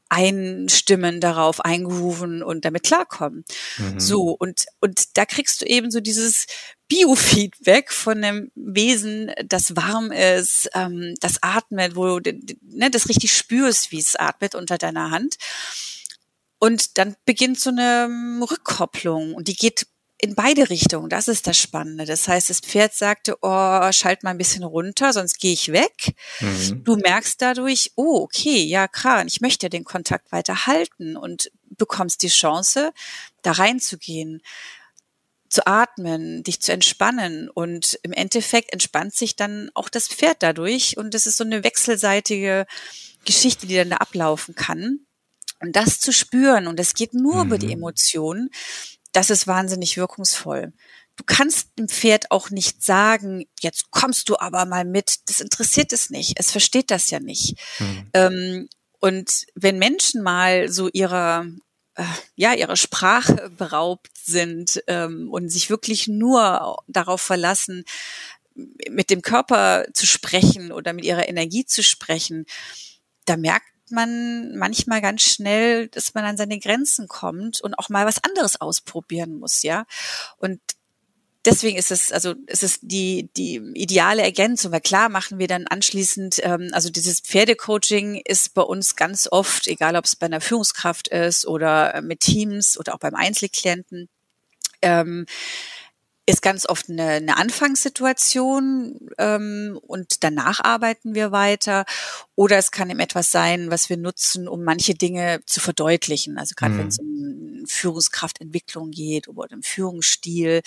S1: einstimmen darauf, eingrooven und damit klarkommen. Mhm. So, und, und da kriegst du eben so dieses Biofeedback von einem Wesen, das warm ist, ähm, das atmet, wo du ne, das richtig spürst, wie es atmet unter deiner Hand. Und dann beginnt so eine Rückkopplung und die geht in beide Richtungen. Das ist das Spannende. Das heißt, das Pferd sagte, oh, schalt mal ein bisschen runter, sonst gehe ich weg. Mhm. Du merkst dadurch, oh, okay, ja, klar, ich möchte den Kontakt weiter halten und bekommst die Chance, da reinzugehen zu atmen, dich zu entspannen und im Endeffekt entspannt sich dann auch das Pferd dadurch und es ist so eine wechselseitige Geschichte, die dann da ablaufen kann. Und das zu spüren und es geht nur mhm. über die mhm. Emotionen, das ist wahnsinnig wirkungsvoll. Du kannst dem Pferd auch nicht sagen, jetzt kommst du aber mal mit. Das interessiert es nicht. Es versteht das ja nicht. Mhm. Ähm, und wenn Menschen mal so ihrer ja ihrer Sprache beraubt sind ähm, und sich wirklich nur darauf verlassen, mit dem Körper zu sprechen oder mit ihrer Energie zu sprechen, da merkt man manchmal ganz schnell, dass man an seine Grenzen kommt und auch mal was anderes ausprobieren muss, ja. Und deswegen ist es, also es ist die, die ideale Ergänzung, weil klar machen wir dann anschließend, ähm, also dieses Pferdecoaching ist bei uns ganz oft, egal ob es bei einer Führungskraft ist oder mit Teams oder auch beim Einzelklienten, ähm, ist ganz oft eine, eine Anfangssituation ähm, und danach arbeiten wir weiter. Oder es kann eben etwas sein, was wir nutzen, um manche Dinge zu verdeutlichen. Also gerade mhm. wenn es um Führungskraftentwicklung geht oder um Führungsstil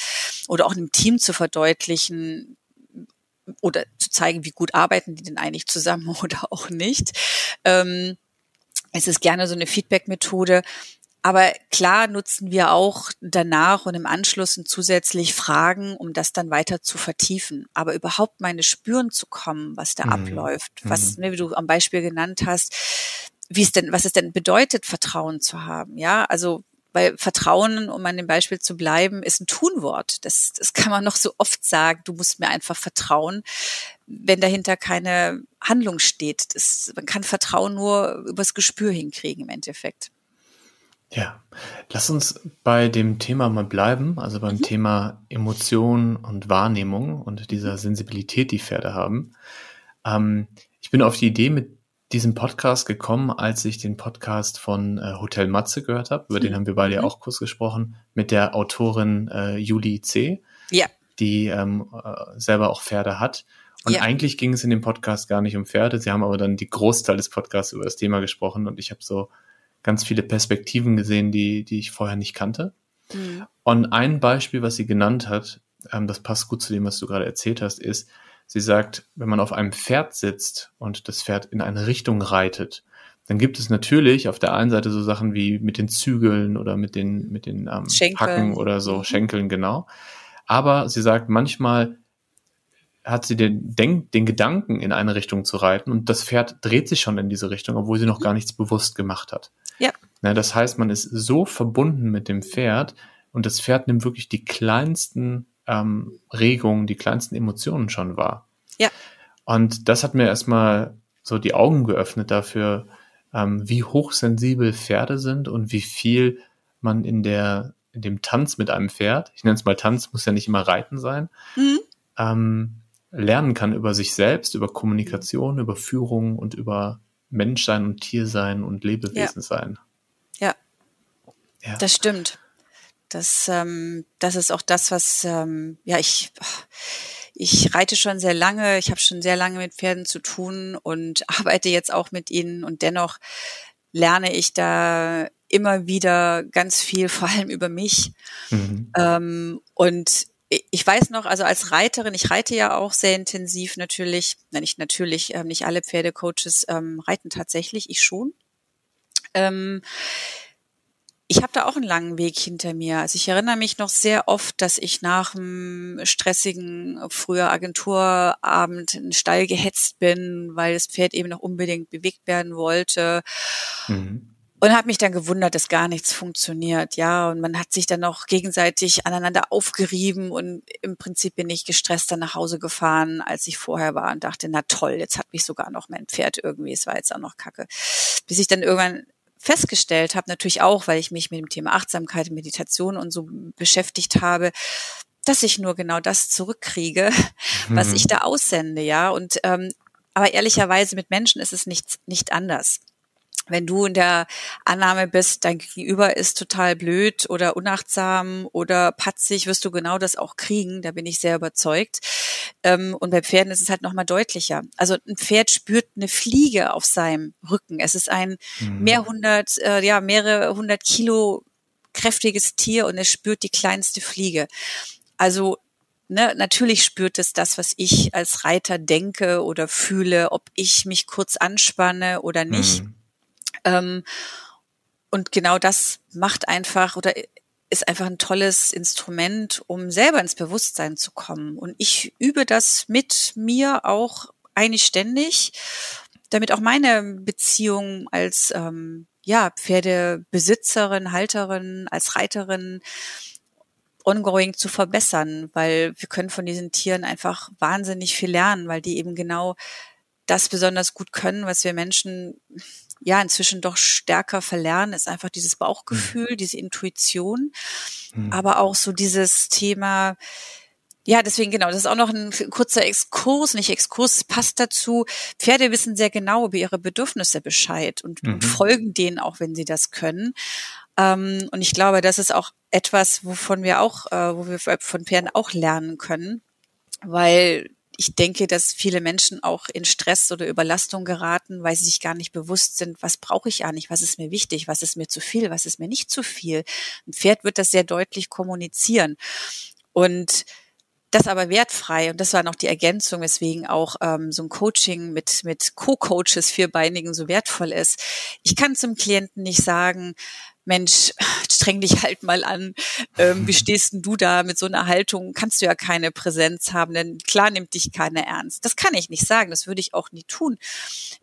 S1: oder auch einem Team zu verdeutlichen oder zu zeigen, wie gut arbeiten die denn eigentlich zusammen oder auch nicht. Ähm, es ist gerne so eine Feedback-Methode, aber klar nutzen wir auch danach und im Anschluss zusätzlich Fragen, um das dann weiter zu vertiefen. Aber überhaupt meine Spüren zu kommen, was da mhm. abläuft, was, mhm. ne, wie du am Beispiel genannt hast, wie es denn, was es denn bedeutet, Vertrauen zu haben. Ja, also weil Vertrauen, um an dem Beispiel zu bleiben, ist ein Tunwort. Das, das kann man noch so oft sagen. Du musst mir einfach vertrauen, wenn dahinter keine Handlung steht. Das, man kann Vertrauen nur übers Gespür hinkriegen im Endeffekt.
S2: Ja, lass uns bei dem Thema mal bleiben, also beim mhm. Thema Emotion und Wahrnehmung und dieser Sensibilität, die Pferde haben. Ähm, ich bin auf die Idee mit diesem Podcast gekommen, als ich den Podcast von äh, Hotel Matze gehört habe. Über mhm. den haben wir beide ja mhm. auch kurz gesprochen, mit der Autorin äh, Julie C.,
S1: ja.
S2: die ähm, äh, selber auch Pferde hat. Und ja. eigentlich ging es in dem Podcast gar nicht um Pferde. Sie haben aber dann die Großteil des Podcasts über das Thema gesprochen und ich habe so ganz viele Perspektiven gesehen, die, die ich vorher nicht kannte. Mhm. Und ein Beispiel, was sie genannt hat, ähm, das passt gut zu dem, was du gerade erzählt hast, ist, sie sagt, wenn man auf einem Pferd sitzt und das Pferd in eine Richtung reitet, dann gibt es natürlich auf der einen Seite so Sachen wie mit den Zügeln oder mit den, mit den ähm, Hacken oder so, mhm. Schenkeln, genau. Aber sie sagt, manchmal hat sie den, Denk, den Gedanken, in eine Richtung zu reiten und das Pferd dreht sich schon in diese Richtung, obwohl sie noch gar nichts bewusst gemacht hat.
S1: Ja.
S2: Na, das heißt, man ist so verbunden mit dem Pferd und das Pferd nimmt wirklich die kleinsten ähm, Regungen, die kleinsten Emotionen schon wahr.
S1: Ja.
S2: Und das hat mir erstmal so die Augen geöffnet dafür, ähm, wie hochsensibel Pferde sind und wie viel man in der in dem Tanz mit einem Pferd, ich nenne es mal Tanz, muss ja nicht immer Reiten sein, mhm. ähm, lernen kann über sich selbst, über Kommunikation, über Führung und über Menschsein und Tiersein und Lebewesen sein.
S1: Ja. ja. Das stimmt. Das, ähm, das ist auch das, was, ähm, ja, ich, ich reite schon sehr lange, ich habe schon sehr lange mit Pferden zu tun und arbeite jetzt auch mit ihnen und dennoch lerne ich da immer wieder ganz viel, vor allem über mich. Mhm. Ähm, und ich weiß noch, also als Reiterin, ich reite ja auch sehr intensiv natürlich, nein, nicht natürlich, äh, nicht alle Pferdecoaches ähm, reiten tatsächlich, ich schon. Ähm, ich habe da auch einen langen Weg hinter mir. Also ich erinnere mich noch sehr oft, dass ich nach einem stressigen früher Agenturabend in den Stall gehetzt bin, weil das Pferd eben noch unbedingt bewegt werden wollte. Mhm. Und habe mich dann gewundert, dass gar nichts funktioniert, ja. Und man hat sich dann auch gegenseitig aneinander aufgerieben und im Prinzip bin ich gestresster nach Hause gefahren, als ich vorher war und dachte, na toll, jetzt hat mich sogar noch mein Pferd irgendwie, es war jetzt auch noch kacke. Bis ich dann irgendwann festgestellt habe, natürlich auch, weil ich mich mit dem Thema Achtsamkeit, Meditation und so beschäftigt habe, dass ich nur genau das zurückkriege, was mhm. ich da aussende, ja. Und ähm, aber ehrlicherweise mit Menschen ist es nicht, nicht anders wenn du in der Annahme bist, dein Gegenüber ist total blöd oder unachtsam oder patzig, wirst du genau das auch kriegen. Da bin ich sehr überzeugt. Ähm, und bei Pferden ist es halt nochmal deutlicher. Also ein Pferd spürt eine Fliege auf seinem Rücken. Es ist ein mhm. mehrhundert, äh, ja, mehrere hundert Kilo kräftiges Tier und es spürt die kleinste Fliege. Also Ne, natürlich spürt es das, was ich als Reiter denke oder fühle, ob ich mich kurz anspanne oder nicht. Mhm. Ähm, und genau das macht einfach oder ist einfach ein tolles Instrument, um selber ins Bewusstsein zu kommen. Und ich übe das mit mir auch eigentlich ständig, damit auch meine Beziehung als ähm, ja, Pferdebesitzerin, Halterin, als Reiterin ongoing zu verbessern, weil wir können von diesen Tieren einfach wahnsinnig viel lernen, weil die eben genau das besonders gut können, was wir Menschen ja inzwischen doch stärker verlernen, ist einfach dieses Bauchgefühl, mhm. diese Intuition, mhm. aber auch so dieses Thema, ja, deswegen genau, das ist auch noch ein kurzer Exkurs, nicht Exkurs, es passt dazu. Pferde wissen sehr genau über ihre Bedürfnisse Bescheid und, mhm. und folgen denen auch, wenn sie das können. Ähm, und ich glaube, das ist auch etwas, wovon wir auch, äh, wo wir von Pferden auch lernen können, weil ich denke, dass viele Menschen auch in Stress oder Überlastung geraten, weil sie sich gar nicht bewusst sind, was brauche ich eigentlich, was ist mir wichtig, was ist mir zu viel, was ist mir nicht zu viel. Ein Pferd wird das sehr deutlich kommunizieren. Und das aber wertfrei. Und das war noch die Ergänzung, weswegen auch ähm, so ein Coaching mit, mit Co-Coaches Vierbeinigen so wertvoll ist. Ich kann zum Klienten nicht sagen, Mensch, streng dich halt mal an. Ähm, wie stehst denn du da mit so einer Haltung? Kannst du ja keine Präsenz haben, denn klar nimmt dich keiner ernst. Das kann ich nicht sagen, das würde ich auch nie tun.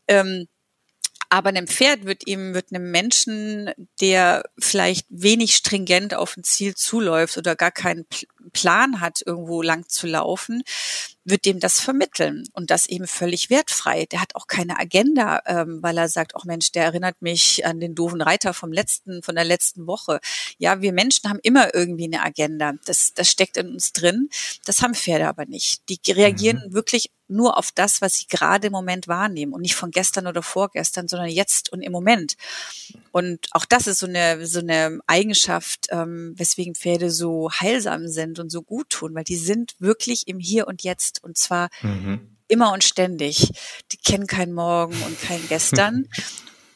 S1: Ähm, aber einem Pferd wird ihm, wird einem Menschen, der vielleicht wenig stringent auf ein Ziel zuläuft oder gar keinen Plan hat, irgendwo lang zu laufen, wird dem das vermitteln und das eben völlig wertfrei. Der hat auch keine Agenda, ähm, weil er sagt, ach Mensch, der erinnert mich an den doofen Reiter vom letzten, von der letzten Woche. Ja, wir Menschen haben immer irgendwie eine Agenda. Das, das steckt in uns drin. Das haben Pferde aber nicht. Die reagieren mhm. wirklich nur auf das, was sie gerade im Moment wahrnehmen und nicht von gestern oder vorgestern, sondern jetzt und im Moment. Und auch das ist so eine, so eine Eigenschaft, ähm, weswegen Pferde so heilsam sind und so gut tun, weil die sind wirklich im Hier und Jetzt und zwar mhm. immer und ständig. Die kennen kein Morgen und kein Gestern.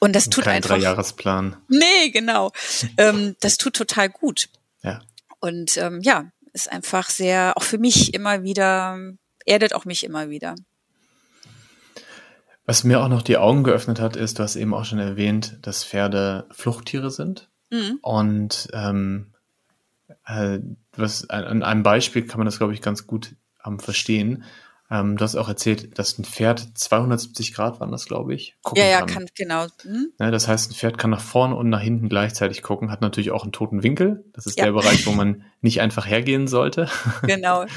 S1: Und das tut
S2: Kein
S1: einfach.
S2: Dreijahresplan.
S1: Nee, genau. ähm, das tut total gut.
S2: Ja.
S1: Und ähm, ja, ist einfach sehr, auch für mich immer wieder, erdet auch mich immer wieder.
S2: Was mir auch noch die Augen geöffnet hat, ist, du hast eben auch schon erwähnt, dass Pferde Fluchttiere sind. Mhm. Und ähm, äh, was, an einem Beispiel kann man das, glaube ich, ganz gut ähm, verstehen. Ähm, du hast auch erzählt, dass ein Pferd 270 Grad waren das, glaube ich.
S1: ja, ja, kann, kann genau. Hm?
S2: Ja, das heißt, ein Pferd kann nach vorne und nach hinten gleichzeitig gucken, hat natürlich auch einen toten Winkel. Das ist ja. der Bereich, wo man nicht einfach hergehen sollte.
S1: Genau.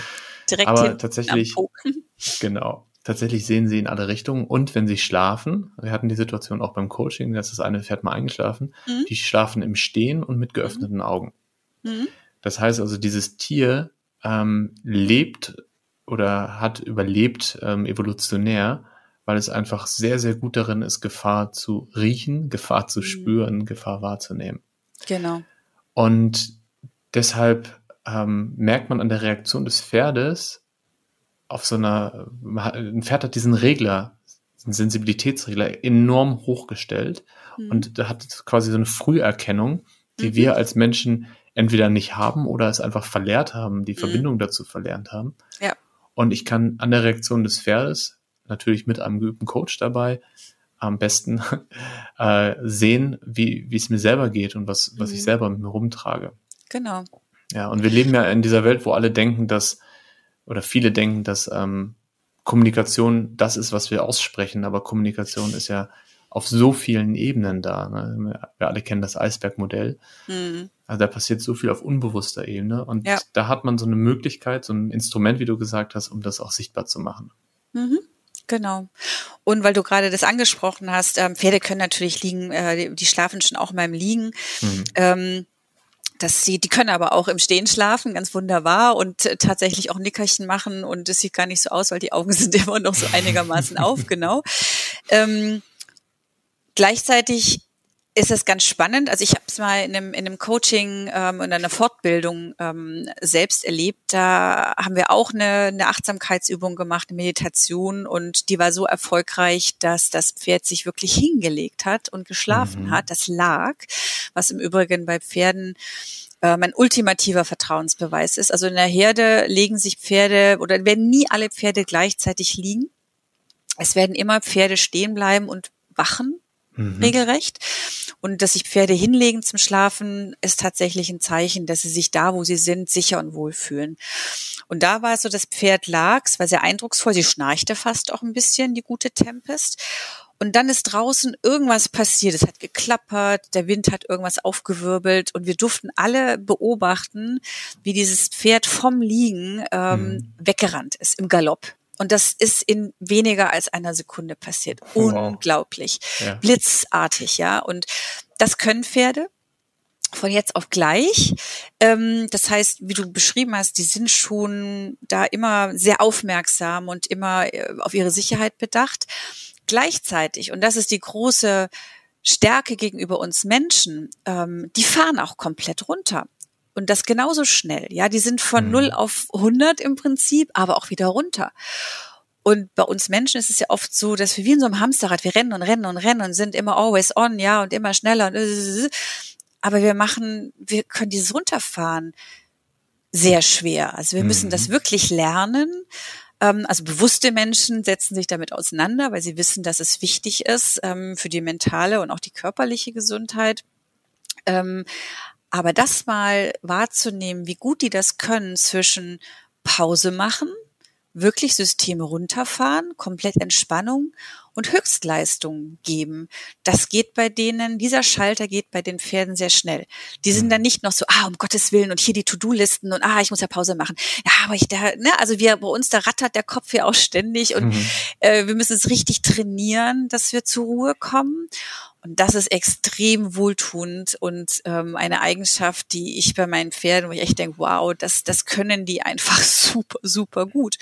S2: Direkt Aber tatsächlich, genau. Tatsächlich sehen sie in alle Richtungen und wenn sie schlafen, wir hatten die Situation auch beim Coaching, dass das eine Pferd mal eingeschlafen, mhm. die schlafen im Stehen und mit geöffneten mhm. Augen. Mhm. Das heißt also, dieses Tier ähm, lebt oder hat überlebt ähm, evolutionär, weil es einfach sehr, sehr gut darin ist, Gefahr zu riechen, Gefahr zu mhm. spüren, Gefahr wahrzunehmen.
S1: Genau.
S2: Und deshalb ähm, merkt man an der Reaktion des Pferdes auf so einer, ein Pferd hat diesen Regler, diesen Sensibilitätsregler enorm hochgestellt mhm. und da hat quasi so eine Früherkennung, die mhm. wir als Menschen entweder nicht haben oder es einfach verlehrt haben, die mhm. Verbindung dazu verlernt haben.
S1: Ja.
S2: Und ich kann an der Reaktion des Pferdes, natürlich mit einem geübten Coach dabei, am besten äh, sehen, wie es mir selber geht und was was mhm. ich selber mit mir rumtrage.
S1: Genau.
S2: Ja, und wir leben ja in dieser Welt, wo alle denken, dass oder viele denken, dass ähm, Kommunikation das ist, was wir aussprechen, aber Kommunikation ist ja auf so vielen Ebenen da. Ne? Wir alle kennen das Eisbergmodell. Mhm. Also da passiert so viel auf unbewusster Ebene und ja. da hat man so eine Möglichkeit, so ein Instrument, wie du gesagt hast, um das auch sichtbar zu machen.
S1: Mhm. Genau. Und weil du gerade das angesprochen hast, ähm, Pferde können natürlich liegen, äh, die, die, schlafen schon auch mal im Liegen. Mhm. Ähm, dass sie, die können aber auch im Stehen schlafen, ganz wunderbar und tatsächlich auch Nickerchen machen und es sieht gar nicht so aus, weil die Augen sind immer noch so einigermaßen auf, genau. Ähm, gleichzeitig ist es ganz spannend. Also ich habe es mal in einem, in einem Coaching ähm, und einer Fortbildung ähm, selbst erlebt. Da haben wir auch eine, eine Achtsamkeitsübung gemacht, eine Meditation und die war so erfolgreich, dass das Pferd sich wirklich hingelegt hat und geschlafen mhm. hat. Das lag, was im Übrigen bei Pferden ähm, ein ultimativer Vertrauensbeweis ist. Also in der Herde legen sich Pferde oder werden nie alle Pferde gleichzeitig liegen. Es werden immer Pferde stehen bleiben und wachen mhm. regelrecht. Und dass sich Pferde hinlegen zum Schlafen, ist tatsächlich ein Zeichen, dass sie sich da, wo sie sind, sicher und wohl fühlen. Und da war es so, das Pferd lag, es war sehr eindrucksvoll, sie schnarchte fast auch ein bisschen, die gute Tempest. Und dann ist draußen irgendwas passiert. Es hat geklappert, der Wind hat irgendwas aufgewirbelt und wir durften alle beobachten, wie dieses Pferd vom Liegen ähm, mhm. weggerannt ist im Galopp. Und das ist in weniger als einer Sekunde passiert. Wow. Unglaublich. Ja. Blitzartig, ja. Und das können Pferde von jetzt auf gleich. Ähm, das heißt, wie du beschrieben hast, die sind schon da immer sehr aufmerksam und immer äh, auf ihre Sicherheit bedacht. Gleichzeitig, und das ist die große Stärke gegenüber uns Menschen, ähm, die fahren auch komplett runter. Und das genauso schnell. Ja, die sind von mhm. 0 auf 100 im Prinzip, aber auch wieder runter. Und bei uns Menschen ist es ja oft so, dass wir wie in so einem Hamsterrad, wir rennen und rennen und rennen und sind immer always on, ja, und immer schneller. Und aber wir machen, wir können dieses Runterfahren sehr schwer. Also wir müssen mhm. das wirklich lernen. Ähm, also bewusste Menschen setzen sich damit auseinander, weil sie wissen, dass es wichtig ist ähm, für die mentale und auch die körperliche Gesundheit. Aber das mal wahrzunehmen, wie gut die das können zwischen Pause machen, wirklich Systeme runterfahren, komplett Entspannung und Höchstleistung geben. Das geht bei denen, dieser Schalter geht bei den Pferden sehr schnell. Die sind mhm. dann nicht noch so, ah, um Gottes Willen und hier die To-Do-Listen und ah, ich muss ja Pause machen. Ja, aber ich da, ne, also wir bei uns, da rattert der Kopf ja auch ständig und mhm. äh, wir müssen es richtig trainieren, dass wir zur Ruhe kommen. Und das ist extrem wohltuend und ähm, eine Eigenschaft, die ich bei meinen Pferden, wo ich echt denke, wow, das, das können die einfach super, super gut.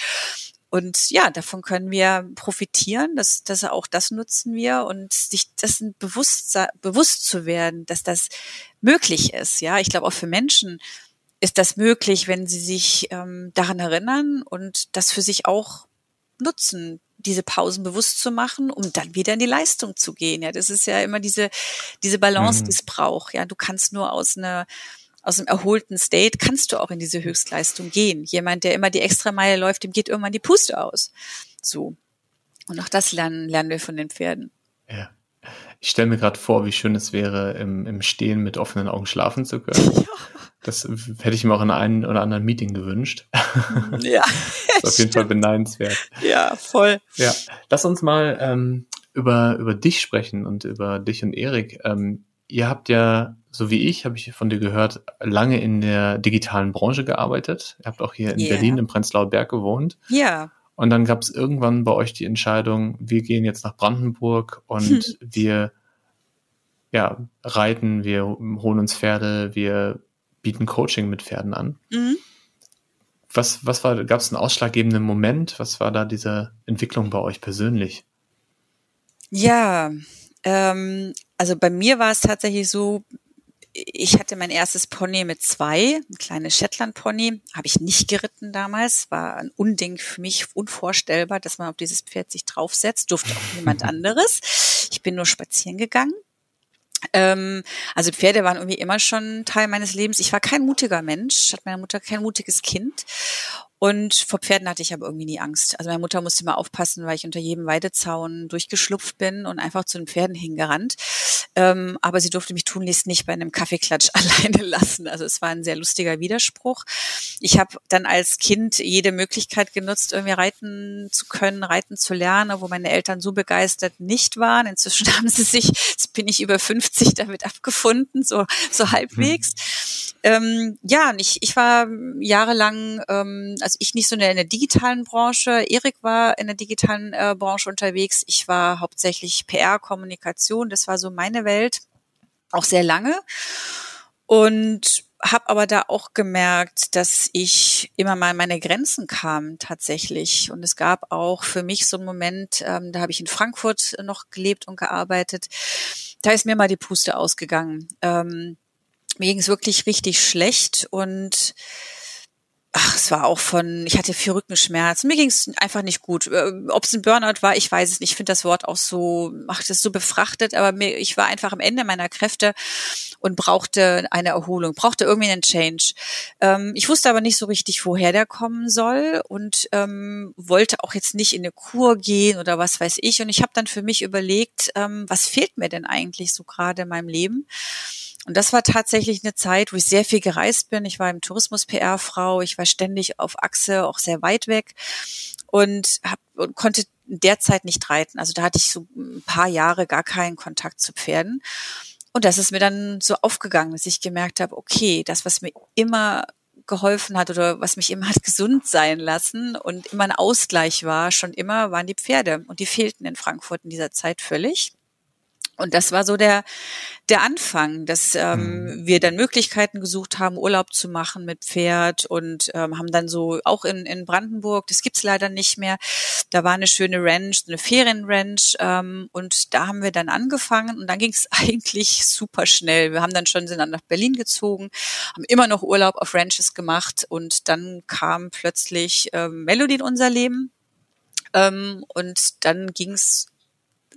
S1: Und ja, davon können wir profitieren, dass, dass auch das nutzen wir und sich dessen bewusst, bewusst zu werden, dass das möglich ist. Ja, ich glaube auch für Menschen ist das möglich, wenn sie sich ähm, daran erinnern und das für sich auch nutzen, diese Pausen bewusst zu machen, um dann wieder in die Leistung zu gehen. Ja, das ist ja immer diese, diese Balance, mhm. die es braucht. Ja, du kannst nur aus einer, aus einem erholten State kannst du auch in diese Höchstleistung gehen. Jemand, der immer die Extrameile läuft, dem geht irgendwann die Puste aus. So. Und auch das lernen, lernen wir von den Pferden.
S2: Ja. Ich stelle mir gerade vor, wie schön es wäre, im, im Stehen mit offenen Augen schlafen zu können. Ja. Das hätte ich mir auch in einem oder anderen Meeting gewünscht. Ja. das ist auf jeden Fall beneidenswert.
S1: Ja, voll.
S2: Ja. Lass uns mal ähm, über, über dich sprechen und über dich und Erik. Ähm, ihr habt ja, so wie ich, habe ich von dir gehört, lange in der digitalen Branche gearbeitet. Ihr habt auch hier in yeah. Berlin im Prenzlauer Berg gewohnt.
S1: Ja.
S2: Und dann gab es irgendwann bei euch die Entscheidung, wir gehen jetzt nach Brandenburg und hm. wir ja, reiten, wir holen uns Pferde, wir bieten Coaching mit Pferden an. Mhm. Was, was war, gab es einen ausschlaggebenden Moment? Was war da diese Entwicklung bei euch persönlich?
S1: Ja, ähm, also bei mir war es tatsächlich so, ich hatte mein erstes Pony mit zwei, ein kleines Shetland-Pony, habe ich nicht geritten damals, war ein Unding für mich, unvorstellbar, dass man auf dieses Pferd sich draufsetzt, durfte auch niemand anderes. Ich bin nur spazieren gegangen ähm, also Pferde waren irgendwie immer schon Teil meines Lebens. Ich war kein mutiger Mensch, hat meine Mutter kein mutiges Kind. Und vor Pferden hatte ich aber irgendwie nie Angst. Also meine Mutter musste immer aufpassen, weil ich unter jedem Weidezaun durchgeschlupft bin und einfach zu den Pferden hingerannt. Ähm, aber sie durfte mich tunlichst nicht bei einem Kaffeeklatsch alleine lassen. Also es war ein sehr lustiger Widerspruch. Ich habe dann als Kind jede Möglichkeit genutzt, irgendwie reiten zu können, reiten zu lernen, wo meine Eltern so begeistert nicht waren. Inzwischen haben sie sich, jetzt bin ich über 50 damit abgefunden, so, so halbwegs. Hm. Ähm, ja, ich, ich war jahrelang, ähm, also ich nicht so in der, in der digitalen Branche. Erik war in der digitalen äh, Branche unterwegs. Ich war hauptsächlich PR, Kommunikation. Das war so meine Welt. Auch sehr lange. Und habe aber da auch gemerkt, dass ich immer mal meine Grenzen kam tatsächlich. Und es gab auch für mich so einen Moment, ähm, da habe ich in Frankfurt noch gelebt und gearbeitet. Da ist mir mal die Puste ausgegangen. Ähm, mir ging es wirklich richtig schlecht und ach, es war auch von, ich hatte viel Rückenschmerzen, mir ging es einfach nicht gut. Äh, Ob es ein Burnout war, ich weiß es nicht. Ich finde das Wort auch so, macht es so befrachtet, aber mir, ich war einfach am Ende meiner Kräfte und brauchte eine Erholung, brauchte irgendwie einen Change. Ähm, ich wusste aber nicht so richtig, woher der kommen soll und ähm, wollte auch jetzt nicht in eine Kur gehen oder was weiß ich. Und ich habe dann für mich überlegt, ähm, was fehlt mir denn eigentlich so gerade in meinem Leben? Und das war tatsächlich eine Zeit, wo ich sehr viel gereist bin. Ich war im Tourismus PR-Frau, ich war ständig auf Achse, auch sehr weit weg und, hab, und konnte derzeit nicht reiten. Also da hatte ich so ein paar Jahre gar keinen Kontakt zu Pferden. Und das ist mir dann so aufgegangen, dass ich gemerkt habe, okay, das, was mir immer geholfen hat oder was mich immer hat gesund sein lassen und immer ein Ausgleich war, schon immer, waren die Pferde. Und die fehlten in Frankfurt in dieser Zeit völlig. Und das war so der, der Anfang, dass ähm, mhm. wir dann Möglichkeiten gesucht haben, Urlaub zu machen mit Pferd und ähm, haben dann so auch in, in Brandenburg, das gibt's leider nicht mehr, da war eine schöne Ranch, eine Ferienranch ähm, und da haben wir dann angefangen und dann ging's eigentlich super schnell. Wir haben dann schon sind dann nach Berlin gezogen, haben immer noch Urlaub auf Ranches gemacht und dann kam plötzlich ähm, Melody in unser Leben. Ähm, und dann ging's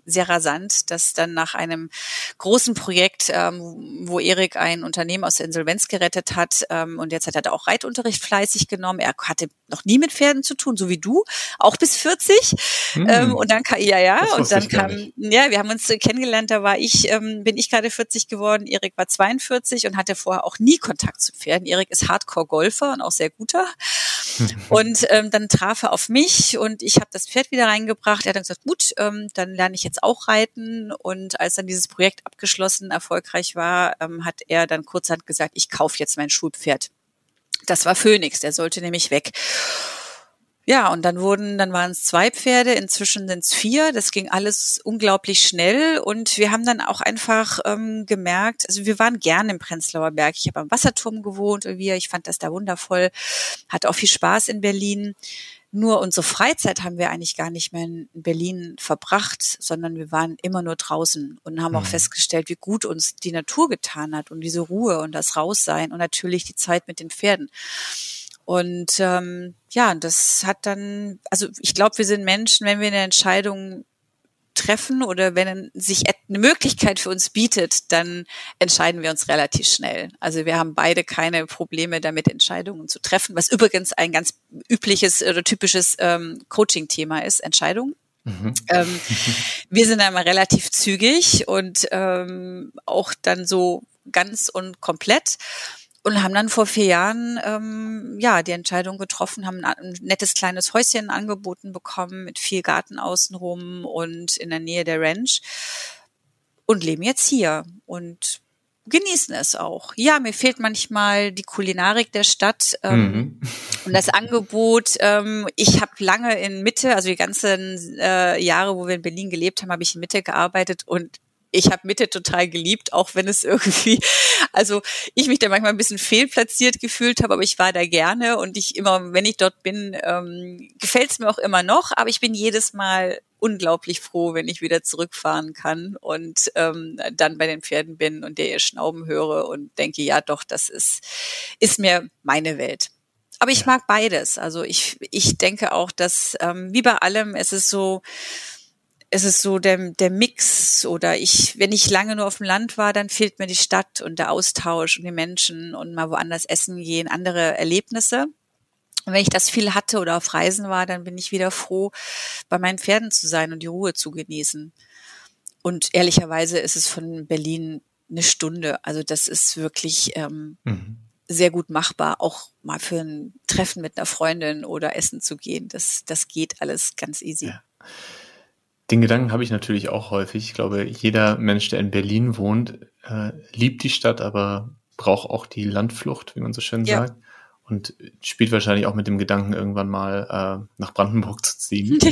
S1: sehr rasant, dass dann nach einem großen Projekt, ähm, wo Erik ein Unternehmen aus der Insolvenz gerettet hat ähm, und jetzt hat er auch Reitunterricht fleißig genommen. Er hatte noch nie mit Pferden zu tun, so wie du, auch bis 40. Hm. Ähm, und dann kam, ja, ja, und dann kam, ja, wir haben uns kennengelernt, da war ich, ähm, bin ich gerade 40 geworden, Erik war 42 und hatte vorher auch nie Kontakt zu Pferden. Erik ist Hardcore-Golfer und auch sehr guter. und ähm, dann traf er auf mich und ich habe das Pferd wieder reingebracht. Er hat dann gesagt, gut, ähm, dann lerne ich jetzt auch reiten. Und als dann dieses Projekt abgeschlossen erfolgreich war, ähm, hat er dann kurzhand gesagt, ich kaufe jetzt mein Schulpferd. Das war Phoenix, der sollte nämlich weg. Ja, und dann wurden, dann waren es zwei Pferde, inzwischen sind es vier. Das ging alles unglaublich schnell und wir haben dann auch einfach ähm, gemerkt, also wir waren gerne im Prenzlauer Berg. Ich habe am Wasserturm gewohnt, wir, ich fand das da wundervoll, hatte auch viel Spaß in Berlin. Nur unsere Freizeit haben wir eigentlich gar nicht mehr in Berlin verbracht, sondern wir waren immer nur draußen und haben mhm. auch festgestellt, wie gut uns die Natur getan hat und diese Ruhe und das Raussein und natürlich die Zeit mit den Pferden. Und ähm, ja, das hat dann, also ich glaube, wir sind Menschen, wenn wir eine Entscheidung treffen oder wenn sich eine Möglichkeit für uns bietet, dann entscheiden wir uns relativ schnell. Also wir haben beide keine Probleme damit, Entscheidungen zu treffen, was übrigens ein ganz übliches oder typisches ähm, Coaching-Thema ist, Entscheidungen. Mhm. Ähm, wir sind einmal relativ zügig und ähm, auch dann so ganz und komplett und haben dann vor vier Jahren ähm, ja die Entscheidung getroffen, haben ein nettes kleines Häuschen angeboten bekommen mit viel Garten außenrum und in der Nähe der Ranch und leben jetzt hier und genießen es auch. Ja, mir fehlt manchmal die Kulinarik der Stadt ähm, mhm. und das Angebot. Ähm, ich habe lange in Mitte, also die ganzen äh, Jahre, wo wir in Berlin gelebt haben, habe ich in Mitte gearbeitet und ich habe Mitte total geliebt, auch wenn es irgendwie, also ich mich da manchmal ein bisschen fehlplatziert gefühlt habe, aber ich war da gerne und ich immer, wenn ich dort bin, ähm, gefällt es mir auch immer noch, aber ich bin jedes Mal unglaublich froh, wenn ich wieder zurückfahren kann und ähm, dann bei den Pferden bin und der ihr Schnauben höre und denke, ja doch, das ist, ist mir meine Welt. Aber ich mag beides. Also ich, ich denke auch, dass ähm, wie bei allem, es ist so, es ist so der, der Mix oder ich, wenn ich lange nur auf dem Land war, dann fehlt mir die Stadt und der Austausch und die Menschen und mal woanders essen gehen, andere Erlebnisse. Und wenn ich das viel hatte oder auf Reisen war, dann bin ich wieder froh, bei meinen Pferden zu sein und die Ruhe zu genießen. Und ehrlicherweise ist es von Berlin eine Stunde. Also das ist wirklich ähm, mhm. sehr gut machbar, auch mal für ein Treffen mit einer Freundin oder essen zu gehen. Das, das geht alles ganz easy. Ja.
S2: Den Gedanken habe ich natürlich auch häufig. Ich glaube, jeder Mensch, der in Berlin wohnt, äh, liebt die Stadt, aber braucht auch die Landflucht, wie man so schön ja. sagt. Und spielt wahrscheinlich auch mit dem Gedanken, irgendwann mal äh, nach Brandenburg zu ziehen.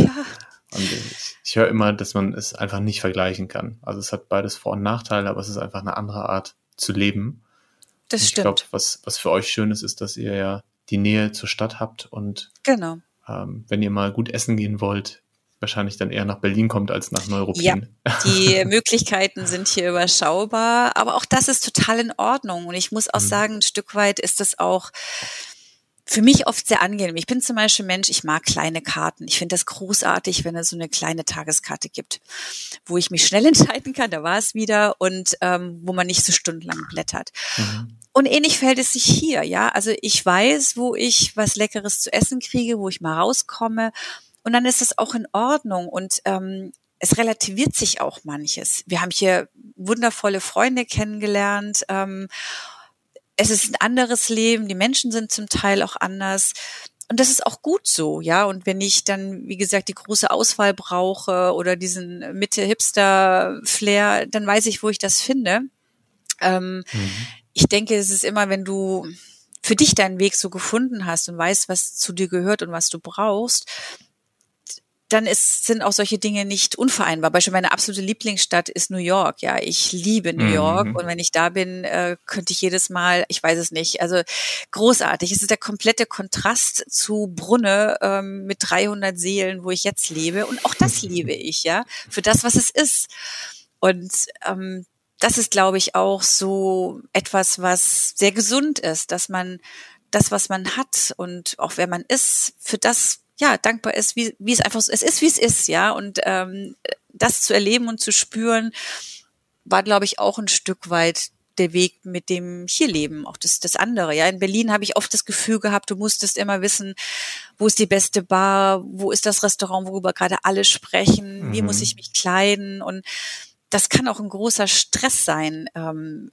S2: Ja. Und ich, ich höre immer, dass man es einfach nicht vergleichen kann. Also es hat beides Vor- und Nachteile, aber es ist einfach eine andere Art zu leben.
S1: Das
S2: und
S1: stimmt. Ich glaube,
S2: was, was für euch schön ist, ist, dass ihr ja die Nähe zur Stadt habt und
S1: genau.
S2: ähm, wenn ihr mal gut essen gehen wollt, wahrscheinlich dann eher nach Berlin kommt als nach Neuruppin.
S1: Ja, die Möglichkeiten sind hier überschaubar, aber auch das ist total in Ordnung. Und ich muss auch mhm. sagen, ein Stück weit ist das auch für mich oft sehr angenehm. Ich bin zum Beispiel Mensch, ich mag kleine Karten. Ich finde das großartig, wenn es so eine kleine Tageskarte gibt, wo ich mich schnell entscheiden kann, da war es wieder, und ähm, wo man nicht so stundenlang blättert. Mhm. Und ähnlich verhält es sich hier, ja. Also ich weiß, wo ich was Leckeres zu essen kriege, wo ich mal rauskomme. Und dann ist es auch in Ordnung. Und ähm, es relativiert sich auch manches. Wir haben hier wundervolle Freunde kennengelernt. Ähm, es ist ein anderes Leben, die Menschen sind zum Teil auch anders. Und das ist auch gut so, ja. Und wenn ich dann, wie gesagt, die große Auswahl brauche oder diesen Mitte-Hipster-Flair, dann weiß ich, wo ich das finde. Ähm, mhm. Ich denke, es ist immer, wenn du für dich deinen Weg so gefunden hast und weißt, was zu dir gehört und was du brauchst, dann ist, sind auch solche Dinge nicht unvereinbar. Beispiel meine absolute Lieblingsstadt ist New York. Ja, ich liebe New York mhm. und wenn ich da bin, äh, könnte ich jedes Mal, ich weiß es nicht, also großartig. Es ist der komplette Kontrast zu Brunne ähm, mit 300 Seelen, wo ich jetzt lebe und auch das liebe ich, ja, für das, was es ist. Und ähm, das ist, glaube ich, auch so etwas, was sehr gesund ist, dass man das, was man hat und auch wer man ist, für das ja dankbar ist, wie, wie es einfach so, es ist, wie es ist, ja. Und ähm, das zu erleben und zu spüren, war, glaube ich, auch ein Stück weit der Weg mit dem hier leben, auch das, das andere. Ja, in Berlin habe ich oft das Gefühl gehabt, du musstest immer wissen, wo ist die beste Bar, wo ist das Restaurant, worüber gerade alle sprechen, mhm. wie muss ich mich kleiden und das kann auch ein großer Stress sein, ähm,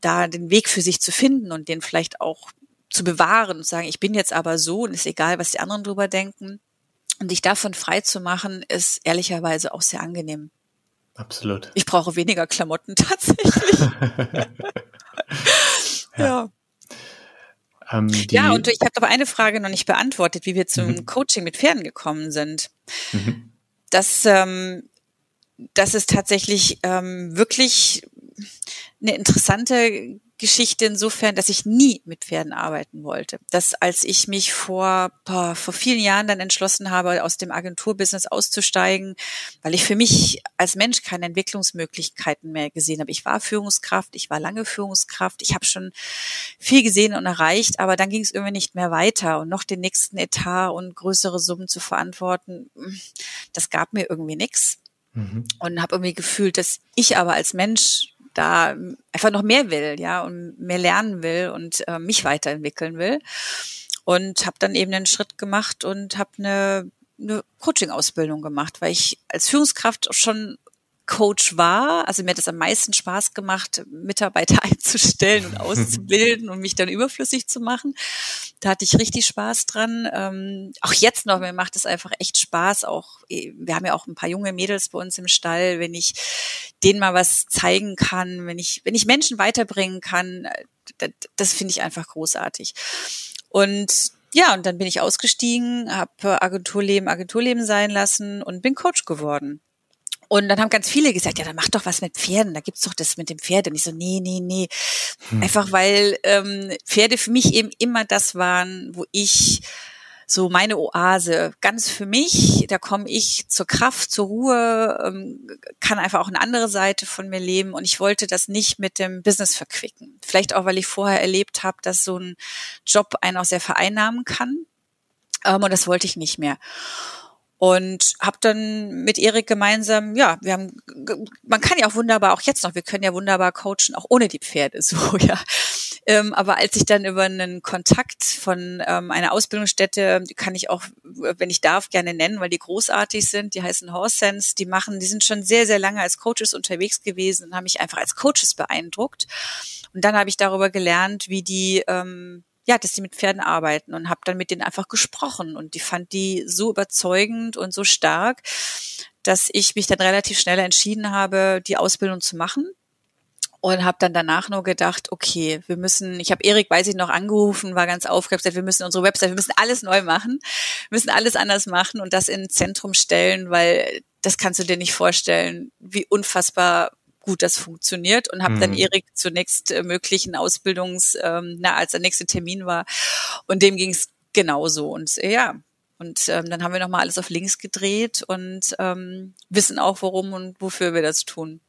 S1: da den Weg für sich zu finden und den vielleicht auch zu bewahren und sagen, ich bin jetzt aber so und ist egal, was die anderen drüber denken. Und sich davon frei zu machen, ist ehrlicherweise auch sehr angenehm.
S2: Absolut.
S1: Ich brauche weniger Klamotten tatsächlich. ja. ja. Ähm, ja, und ich habe aber eine Frage noch nicht beantwortet, wie wir zum mhm. Coaching mit Pferden gekommen sind. Mhm. Das, ähm, das ist tatsächlich ähm, wirklich eine interessante Geschichte insofern, dass ich nie mit Pferden arbeiten wollte. Dass als ich mich vor, boah, vor vielen Jahren dann entschlossen habe, aus dem Agenturbusiness auszusteigen, weil ich für mich als Mensch keine Entwicklungsmöglichkeiten mehr gesehen habe. Ich war Führungskraft, ich war lange Führungskraft, ich habe schon viel gesehen und erreicht, aber dann ging es irgendwie nicht mehr weiter und noch den nächsten Etat und größere Summen zu verantworten, das gab mir irgendwie nichts. Mhm. Und habe irgendwie gefühlt, dass ich aber als Mensch da einfach noch mehr will, ja, und mehr lernen will und äh, mich weiterentwickeln will. Und habe dann eben einen Schritt gemacht und habe eine, eine Coaching-Ausbildung gemacht, weil ich als Führungskraft schon Coach war. Also mir hat es am meisten Spaß gemacht, Mitarbeiter einzustellen und auszubilden und mich dann überflüssig zu machen. Da hatte ich richtig Spaß dran. Ähm, auch jetzt noch, mir macht es einfach echt Spaß. Auch eh, wir haben ja auch ein paar junge Mädels bei uns im Stall. Wenn ich denen mal was zeigen kann, wenn ich wenn ich Menschen weiterbringen kann, das, das finde ich einfach großartig. Und ja, und dann bin ich ausgestiegen, habe Agenturleben Agenturleben sein lassen und bin Coach geworden. Und dann haben ganz viele gesagt, ja, dann mach doch was mit Pferden, da gibt's doch das mit dem Pferd. Und ich so, nee, nee, nee. Hm. Einfach weil ähm, Pferde für mich eben immer das waren, wo ich so meine Oase, ganz für mich, da komme ich zur Kraft, zur Ruhe, ähm, kann einfach auch eine andere Seite von mir leben und ich wollte das nicht mit dem Business verquicken. Vielleicht auch, weil ich vorher erlebt habe, dass so ein Job einen auch sehr vereinnahmen kann ähm, und das wollte ich nicht mehr und habe dann mit Erik gemeinsam, ja, wir haben, man kann ja auch wunderbar, auch jetzt noch, wir können ja wunderbar coachen, auch ohne die Pferde, so ja. Ähm, aber als ich dann über einen Kontakt von ähm, einer Ausbildungsstätte, die kann ich auch, wenn ich darf, gerne nennen, weil die großartig sind, die heißen Horse Sense, die machen, die sind schon sehr, sehr lange als Coaches unterwegs gewesen und haben mich einfach als Coaches beeindruckt. Und dann habe ich darüber gelernt, wie die ähm, ja, dass die mit Pferden arbeiten und habe dann mit denen einfach gesprochen und die fand die so überzeugend und so stark, dass ich mich dann relativ schnell entschieden habe, die Ausbildung zu machen und habe dann danach nur gedacht, okay, wir müssen, ich habe Erik, weiß ich noch, angerufen, war ganz aufgeregt, wir müssen unsere Website, wir müssen alles neu machen, müssen alles anders machen und das in Zentrum stellen, weil das kannst du dir nicht vorstellen, wie unfassbar gut das funktioniert und habe mhm. dann Erik zunächst äh, möglichen Ausbildungs, ähm, na, als der nächste Termin war und dem ging es genauso und äh, ja, und ähm, dann haben wir nochmal alles auf links gedreht und ähm, wissen auch, warum und wofür wir das tun.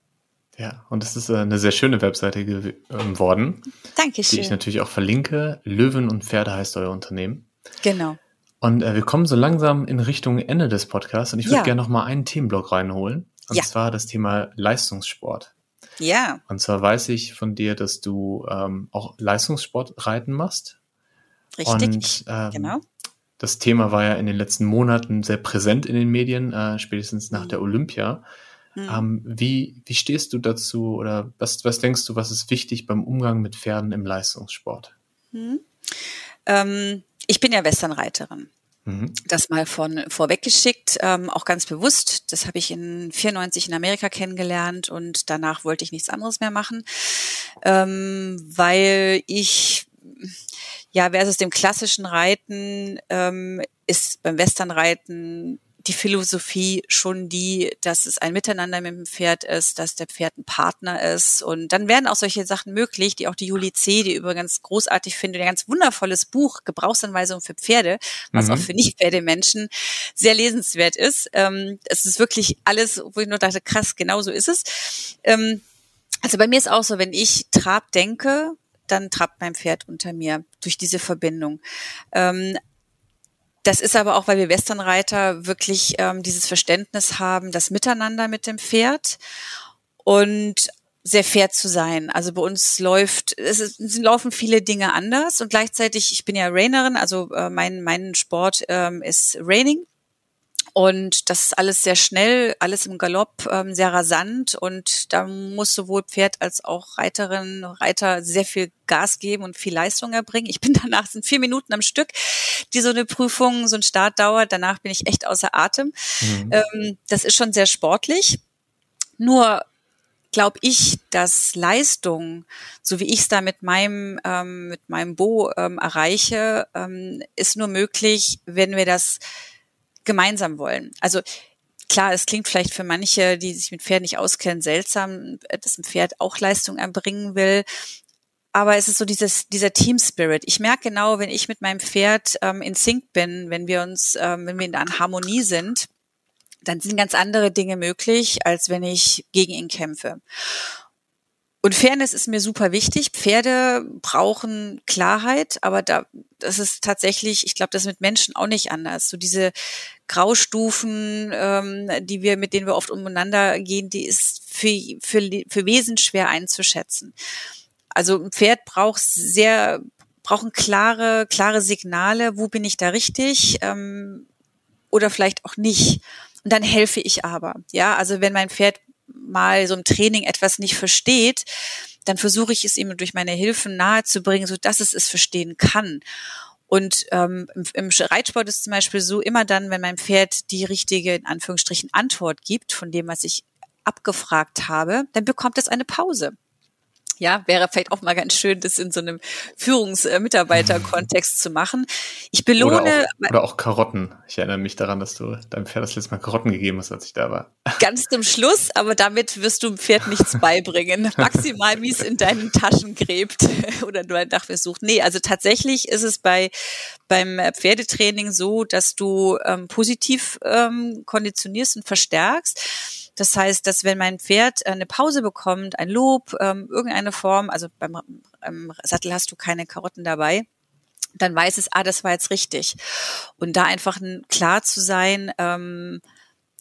S2: Ja, und es ist äh, eine sehr schöne Webseite geworden.
S1: Dankeschön.
S2: Die ich natürlich auch verlinke. Löwen und Pferde heißt euer Unternehmen.
S1: Genau.
S2: Und äh, wir kommen so langsam in Richtung Ende des Podcasts und ich würde ja. gerne noch mal einen Themenblock reinholen. Und ja. zwar das Thema Leistungssport.
S1: Ja.
S2: Und zwar weiß ich von dir, dass du ähm, auch Leistungssport reiten machst.
S1: Richtig.
S2: Und ähm, genau. das Thema war ja in den letzten Monaten sehr präsent in den Medien, äh, spätestens nach mhm. der Olympia. Mhm. Ähm, wie, wie stehst du dazu oder was, was denkst du, was ist wichtig beim Umgang mit Pferden im Leistungssport?
S1: Mhm. Ähm, ich bin ja Westernreiterin. Mhm. Das mal von vorweggeschickt, ähm, auch ganz bewusst. Das habe ich in 94 in Amerika kennengelernt und danach wollte ich nichts anderes mehr machen, ähm, weil ich ja versus dem klassischen Reiten ähm, ist beim Westernreiten die Philosophie schon die, dass es ein Miteinander mit dem Pferd ist, dass der Pferd ein Partner ist. Und dann werden auch solche Sachen möglich, die auch die Juli C., die übrigens großartig finde, ein ganz wundervolles Buch, Gebrauchsanweisung für Pferde, was mhm. auch für Nicht-Pferdemenschen sehr lesenswert ist. Ähm, es ist wirklich alles, wo ich nur dachte, krass, genau so ist es. Ähm, also bei mir ist auch so, wenn ich Trab denke, dann trabt mein Pferd unter mir durch diese Verbindung. Ähm, das ist aber auch, weil wir Westernreiter wirklich ähm, dieses Verständnis haben, das Miteinander mit dem Pferd und sehr fair zu sein. Also bei uns läuft, es, ist, es laufen viele Dinge anders und gleichzeitig, ich bin ja Rainerin, also äh, mein, mein Sport ähm, ist Raining. Und das ist alles sehr schnell, alles im Galopp, ähm, sehr rasant. Und da muss sowohl Pferd als auch Reiterin, Reiter sehr viel Gas geben und viel Leistung erbringen. Ich bin danach, sind vier Minuten am Stück, die so eine Prüfung, so ein Start dauert. Danach bin ich echt außer Atem. Mhm. Ähm, das ist schon sehr sportlich. Nur glaube ich, dass Leistung, so wie ich es da mit meinem ähm, mit meinem Bo ähm, erreiche, ähm, ist nur möglich, wenn wir das gemeinsam wollen. Also klar, es klingt vielleicht für manche, die sich mit Pferden nicht auskennen, seltsam, dass ein Pferd auch Leistung erbringen will. Aber es ist so dieses, dieser Team Spirit. Ich merke genau, wenn ich mit meinem Pferd ähm, in Sync bin, wenn wir uns, ähm, wenn wir in Harmonie sind, dann sind ganz andere Dinge möglich, als wenn ich gegen ihn kämpfe. Und Fairness ist mir super wichtig. Pferde brauchen Klarheit, aber da, das ist tatsächlich, ich glaube, das ist mit Menschen auch nicht anders. So diese Graustufen, ähm, die wir, mit denen wir oft umeinander gehen, die ist für, für, für Wesen schwer einzuschätzen. Also ein Pferd braucht sehr, brauchen klare, klare Signale, wo bin ich da richtig, ähm, oder vielleicht auch nicht. Und dann helfe ich aber. Ja, also wenn mein Pferd mal so im Training etwas nicht versteht, dann versuche ich es ihm durch meine Hilfen nahezubringen, so dass es es verstehen kann. Und ähm, im, Reitsport ist zum Beispiel so, immer dann, wenn mein Pferd die richtige, in Anführungsstrichen, Antwort gibt von dem, was ich abgefragt habe, dann bekommt es eine Pause. Ja, wäre vielleicht auch mal ganz schön, das in so einem Führungsmitarbeiter-Kontext zu machen. Ich belohne.
S2: Oder auch, oder auch, Karotten. Ich erinnere mich daran, dass du deinem Pferd das letzte Mal Karotten gegeben hast, als ich da war.
S1: Ganz zum Schluss, aber damit wirst du dem Pferd nichts beibringen. Maximal, wie es in deinen Taschen gräbt oder du ein Dach sucht. Nee, also tatsächlich ist es bei, beim Pferdetraining so, dass du ähm, positiv ähm, konditionierst und verstärkst das heißt, dass wenn mein Pferd eine Pause bekommt, ein Lob, ähm, irgendeine Form, also beim ähm, Sattel hast du keine Karotten dabei, dann weiß es, ah, das war jetzt richtig. Und da einfach klar zu sein, ähm,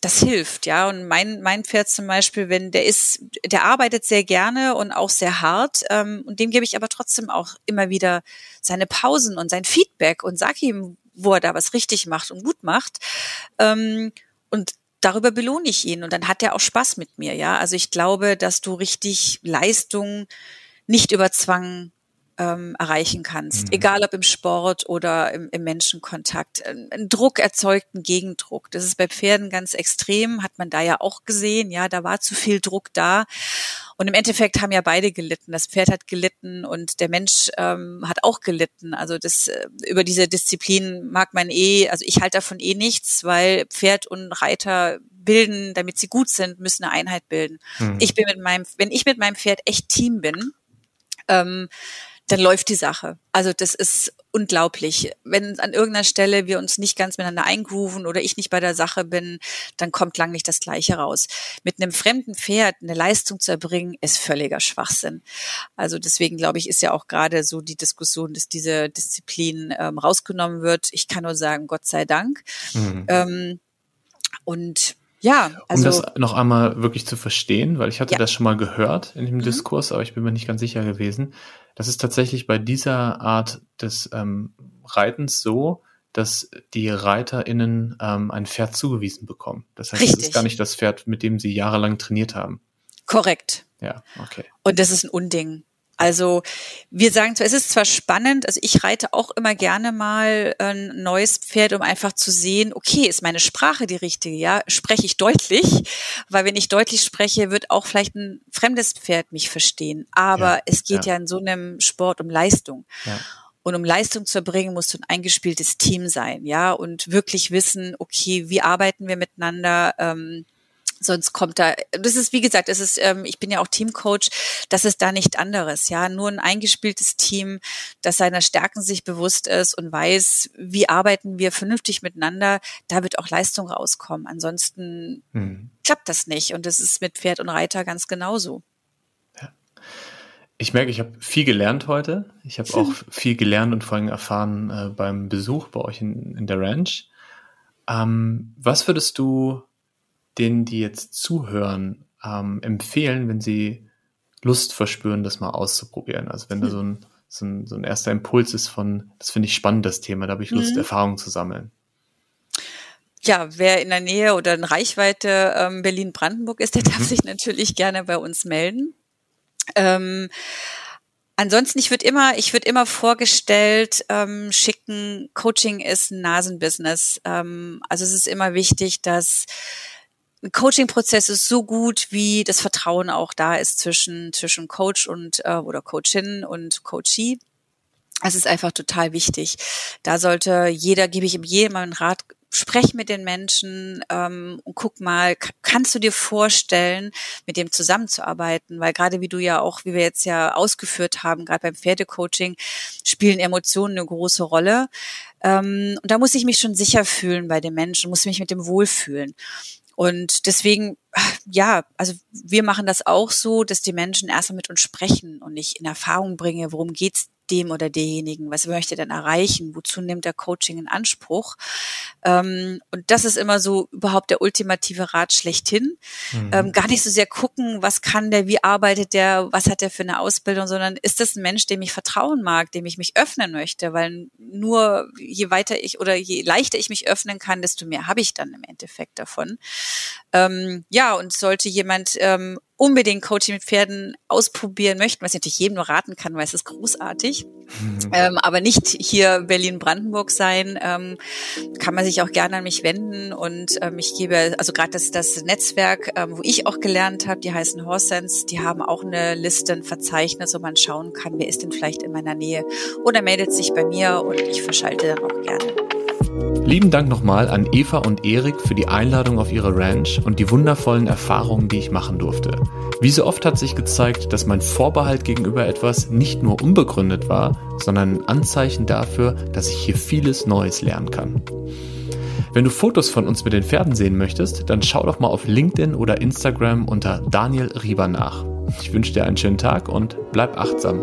S1: das hilft, ja. Und mein, mein Pferd zum Beispiel, wenn der ist, der arbeitet sehr gerne und auch sehr hart. Ähm, und dem gebe ich aber trotzdem auch immer wieder seine Pausen und sein Feedback und sage ihm, wo er da was richtig macht und gut macht. Ähm, und darüber belohne ich ihn und dann hat er auch Spaß mit mir, ja. Also ich glaube, dass du richtig Leistung nicht über Zwang ähm, erreichen kannst, mhm. egal ob im Sport oder im, im Menschenkontakt. Ein, ein, Druck erzeugt einen Gegendruck. Das ist bei Pferden ganz extrem, hat man da ja auch gesehen. Ja, da war zu viel Druck da. Und im Endeffekt haben ja beide gelitten. Das Pferd hat gelitten und der Mensch ähm, hat auch gelitten. Also das äh, über diese Disziplin mag man eh, also ich halte davon eh nichts, weil Pferd und Reiter bilden, damit sie gut sind, müssen eine Einheit bilden. Mhm. Ich bin mit meinem, wenn ich mit meinem Pferd echt Team bin, ähm, dann läuft die Sache. Also das ist unglaublich. Wenn an irgendeiner Stelle wir uns nicht ganz miteinander eingrooven oder ich nicht bei der Sache bin, dann kommt lang nicht das Gleiche raus. Mit einem fremden Pferd eine Leistung zu erbringen, ist völliger Schwachsinn. Also deswegen glaube ich, ist ja auch gerade so die Diskussion, dass diese Disziplin ähm, rausgenommen wird. Ich kann nur sagen, Gott sei Dank. Mhm. Ähm, und ja,
S2: also. Um das noch einmal wirklich zu verstehen, weil ich hatte ja. das schon mal gehört in dem mhm. Diskurs, aber ich bin mir nicht ganz sicher gewesen. Das ist tatsächlich bei dieser Art des ähm, Reitens so, dass die ReiterInnen ähm, ein Pferd zugewiesen bekommen. Das heißt, es ist gar nicht das Pferd, mit dem sie jahrelang trainiert haben.
S1: Korrekt.
S2: Ja, okay.
S1: Und das ist ein Unding. Also wir sagen zwar, es ist zwar spannend, also ich reite auch immer gerne mal ein neues Pferd, um einfach zu sehen, okay, ist meine Sprache die richtige, ja, spreche ich deutlich, weil wenn ich deutlich spreche, wird auch vielleicht ein fremdes Pferd mich verstehen. Aber ja, es geht ja. ja. in so einem Sport um Leistung. Ja. Und um Leistung zu erbringen, musst du ein eingespieltes Team sein, ja, und wirklich wissen, okay, wie arbeiten wir miteinander, ähm, sonst kommt da, das ist wie gesagt, das ist, ähm, ich bin ja auch Teamcoach, das ist da nicht anderes, ja, nur ein eingespieltes Team, das seiner Stärken sich bewusst ist und weiß, wie arbeiten wir vernünftig miteinander, da wird auch Leistung rauskommen. Ansonsten hm. klappt das nicht und das ist mit Pferd und Reiter ganz genauso.
S2: Ja. Ich merke, ich habe viel gelernt heute. Ich habe auch viel gelernt und vor allem erfahren äh, beim Besuch bei euch in, in der Ranch. Ähm, was würdest du denen, die jetzt zuhören, ähm, empfehlen, wenn sie Lust verspüren, das mal auszuprobieren? Also wenn da so ein, so ein, so ein erster Impuls ist von, das finde ich spannend, das Thema, da habe ich Lust, mhm. Erfahrungen zu sammeln.
S1: Ja, wer in der Nähe oder in Reichweite ähm, Berlin-Brandenburg ist, der mhm. darf sich natürlich gerne bei uns melden. Ähm, Ansonsten, ich würde immer, ich würde immer vorgestellt ähm, schicken, Coaching ist ein Nasenbusiness. Ähm, also es ist immer wichtig, dass Coaching-Prozess ist so gut, wie das Vertrauen auch da ist zwischen, zwischen Coach und äh, oder Coachin und Coachee. Es ist einfach total wichtig. Da sollte jeder, gebe ich ihm jedem einen Rat, sprech mit den Menschen ähm, und guck mal, kannst du dir vorstellen, mit dem zusammenzuarbeiten? Weil gerade wie du ja auch, wie wir jetzt ja ausgeführt haben, gerade beim Pferdecoaching, spielen Emotionen eine große Rolle. Ähm, und da muss ich mich schon sicher fühlen bei den Menschen, muss mich mit dem wohlfühlen. Und deswegen, ja, also wir machen das auch so, dass die Menschen erstmal mit uns sprechen und ich in Erfahrung bringe, worum geht's dem oder derjenigen? Was möchte er denn erreichen? Wozu nimmt der Coaching in Anspruch? Ähm, und das ist immer so überhaupt der ultimative Rat schlechthin. Mhm. Ähm, gar nicht so sehr gucken, was kann der, wie arbeitet der, was hat der für eine Ausbildung, sondern ist das ein Mensch, dem ich vertrauen mag, dem ich mich öffnen möchte? Weil nur je weiter ich oder je leichter ich mich öffnen kann, desto mehr habe ich dann im Endeffekt davon. Ähm, ja, und sollte jemand ähm, unbedingt Coaching mit Pferden ausprobieren möchten, was ich natürlich jedem nur raten kann, weil es ist großartig, mhm. ähm, aber nicht hier Berlin-Brandenburg sein, ähm, kann man sich auch gerne an mich wenden und ähm, ich gebe, also gerade das, das Netzwerk, ähm, wo ich auch gelernt habe, die heißen Horsense, die haben auch eine Liste, ein Verzeichnis, wo man schauen kann, wer ist denn vielleicht in meiner Nähe oder meldet sich bei mir und ich verschalte dann auch gerne.
S2: Lieben Dank nochmal an Eva und Erik für die Einladung auf ihre Ranch und die wundervollen Erfahrungen, die ich machen durfte. Wie so oft hat sich gezeigt, dass mein Vorbehalt gegenüber etwas nicht nur unbegründet war, sondern ein Anzeichen dafür, dass ich hier vieles Neues lernen kann. Wenn du Fotos von uns mit den Pferden sehen möchtest, dann schau doch mal auf LinkedIn oder Instagram unter Daniel Rieber nach. Ich wünsche dir einen schönen Tag und bleib achtsam.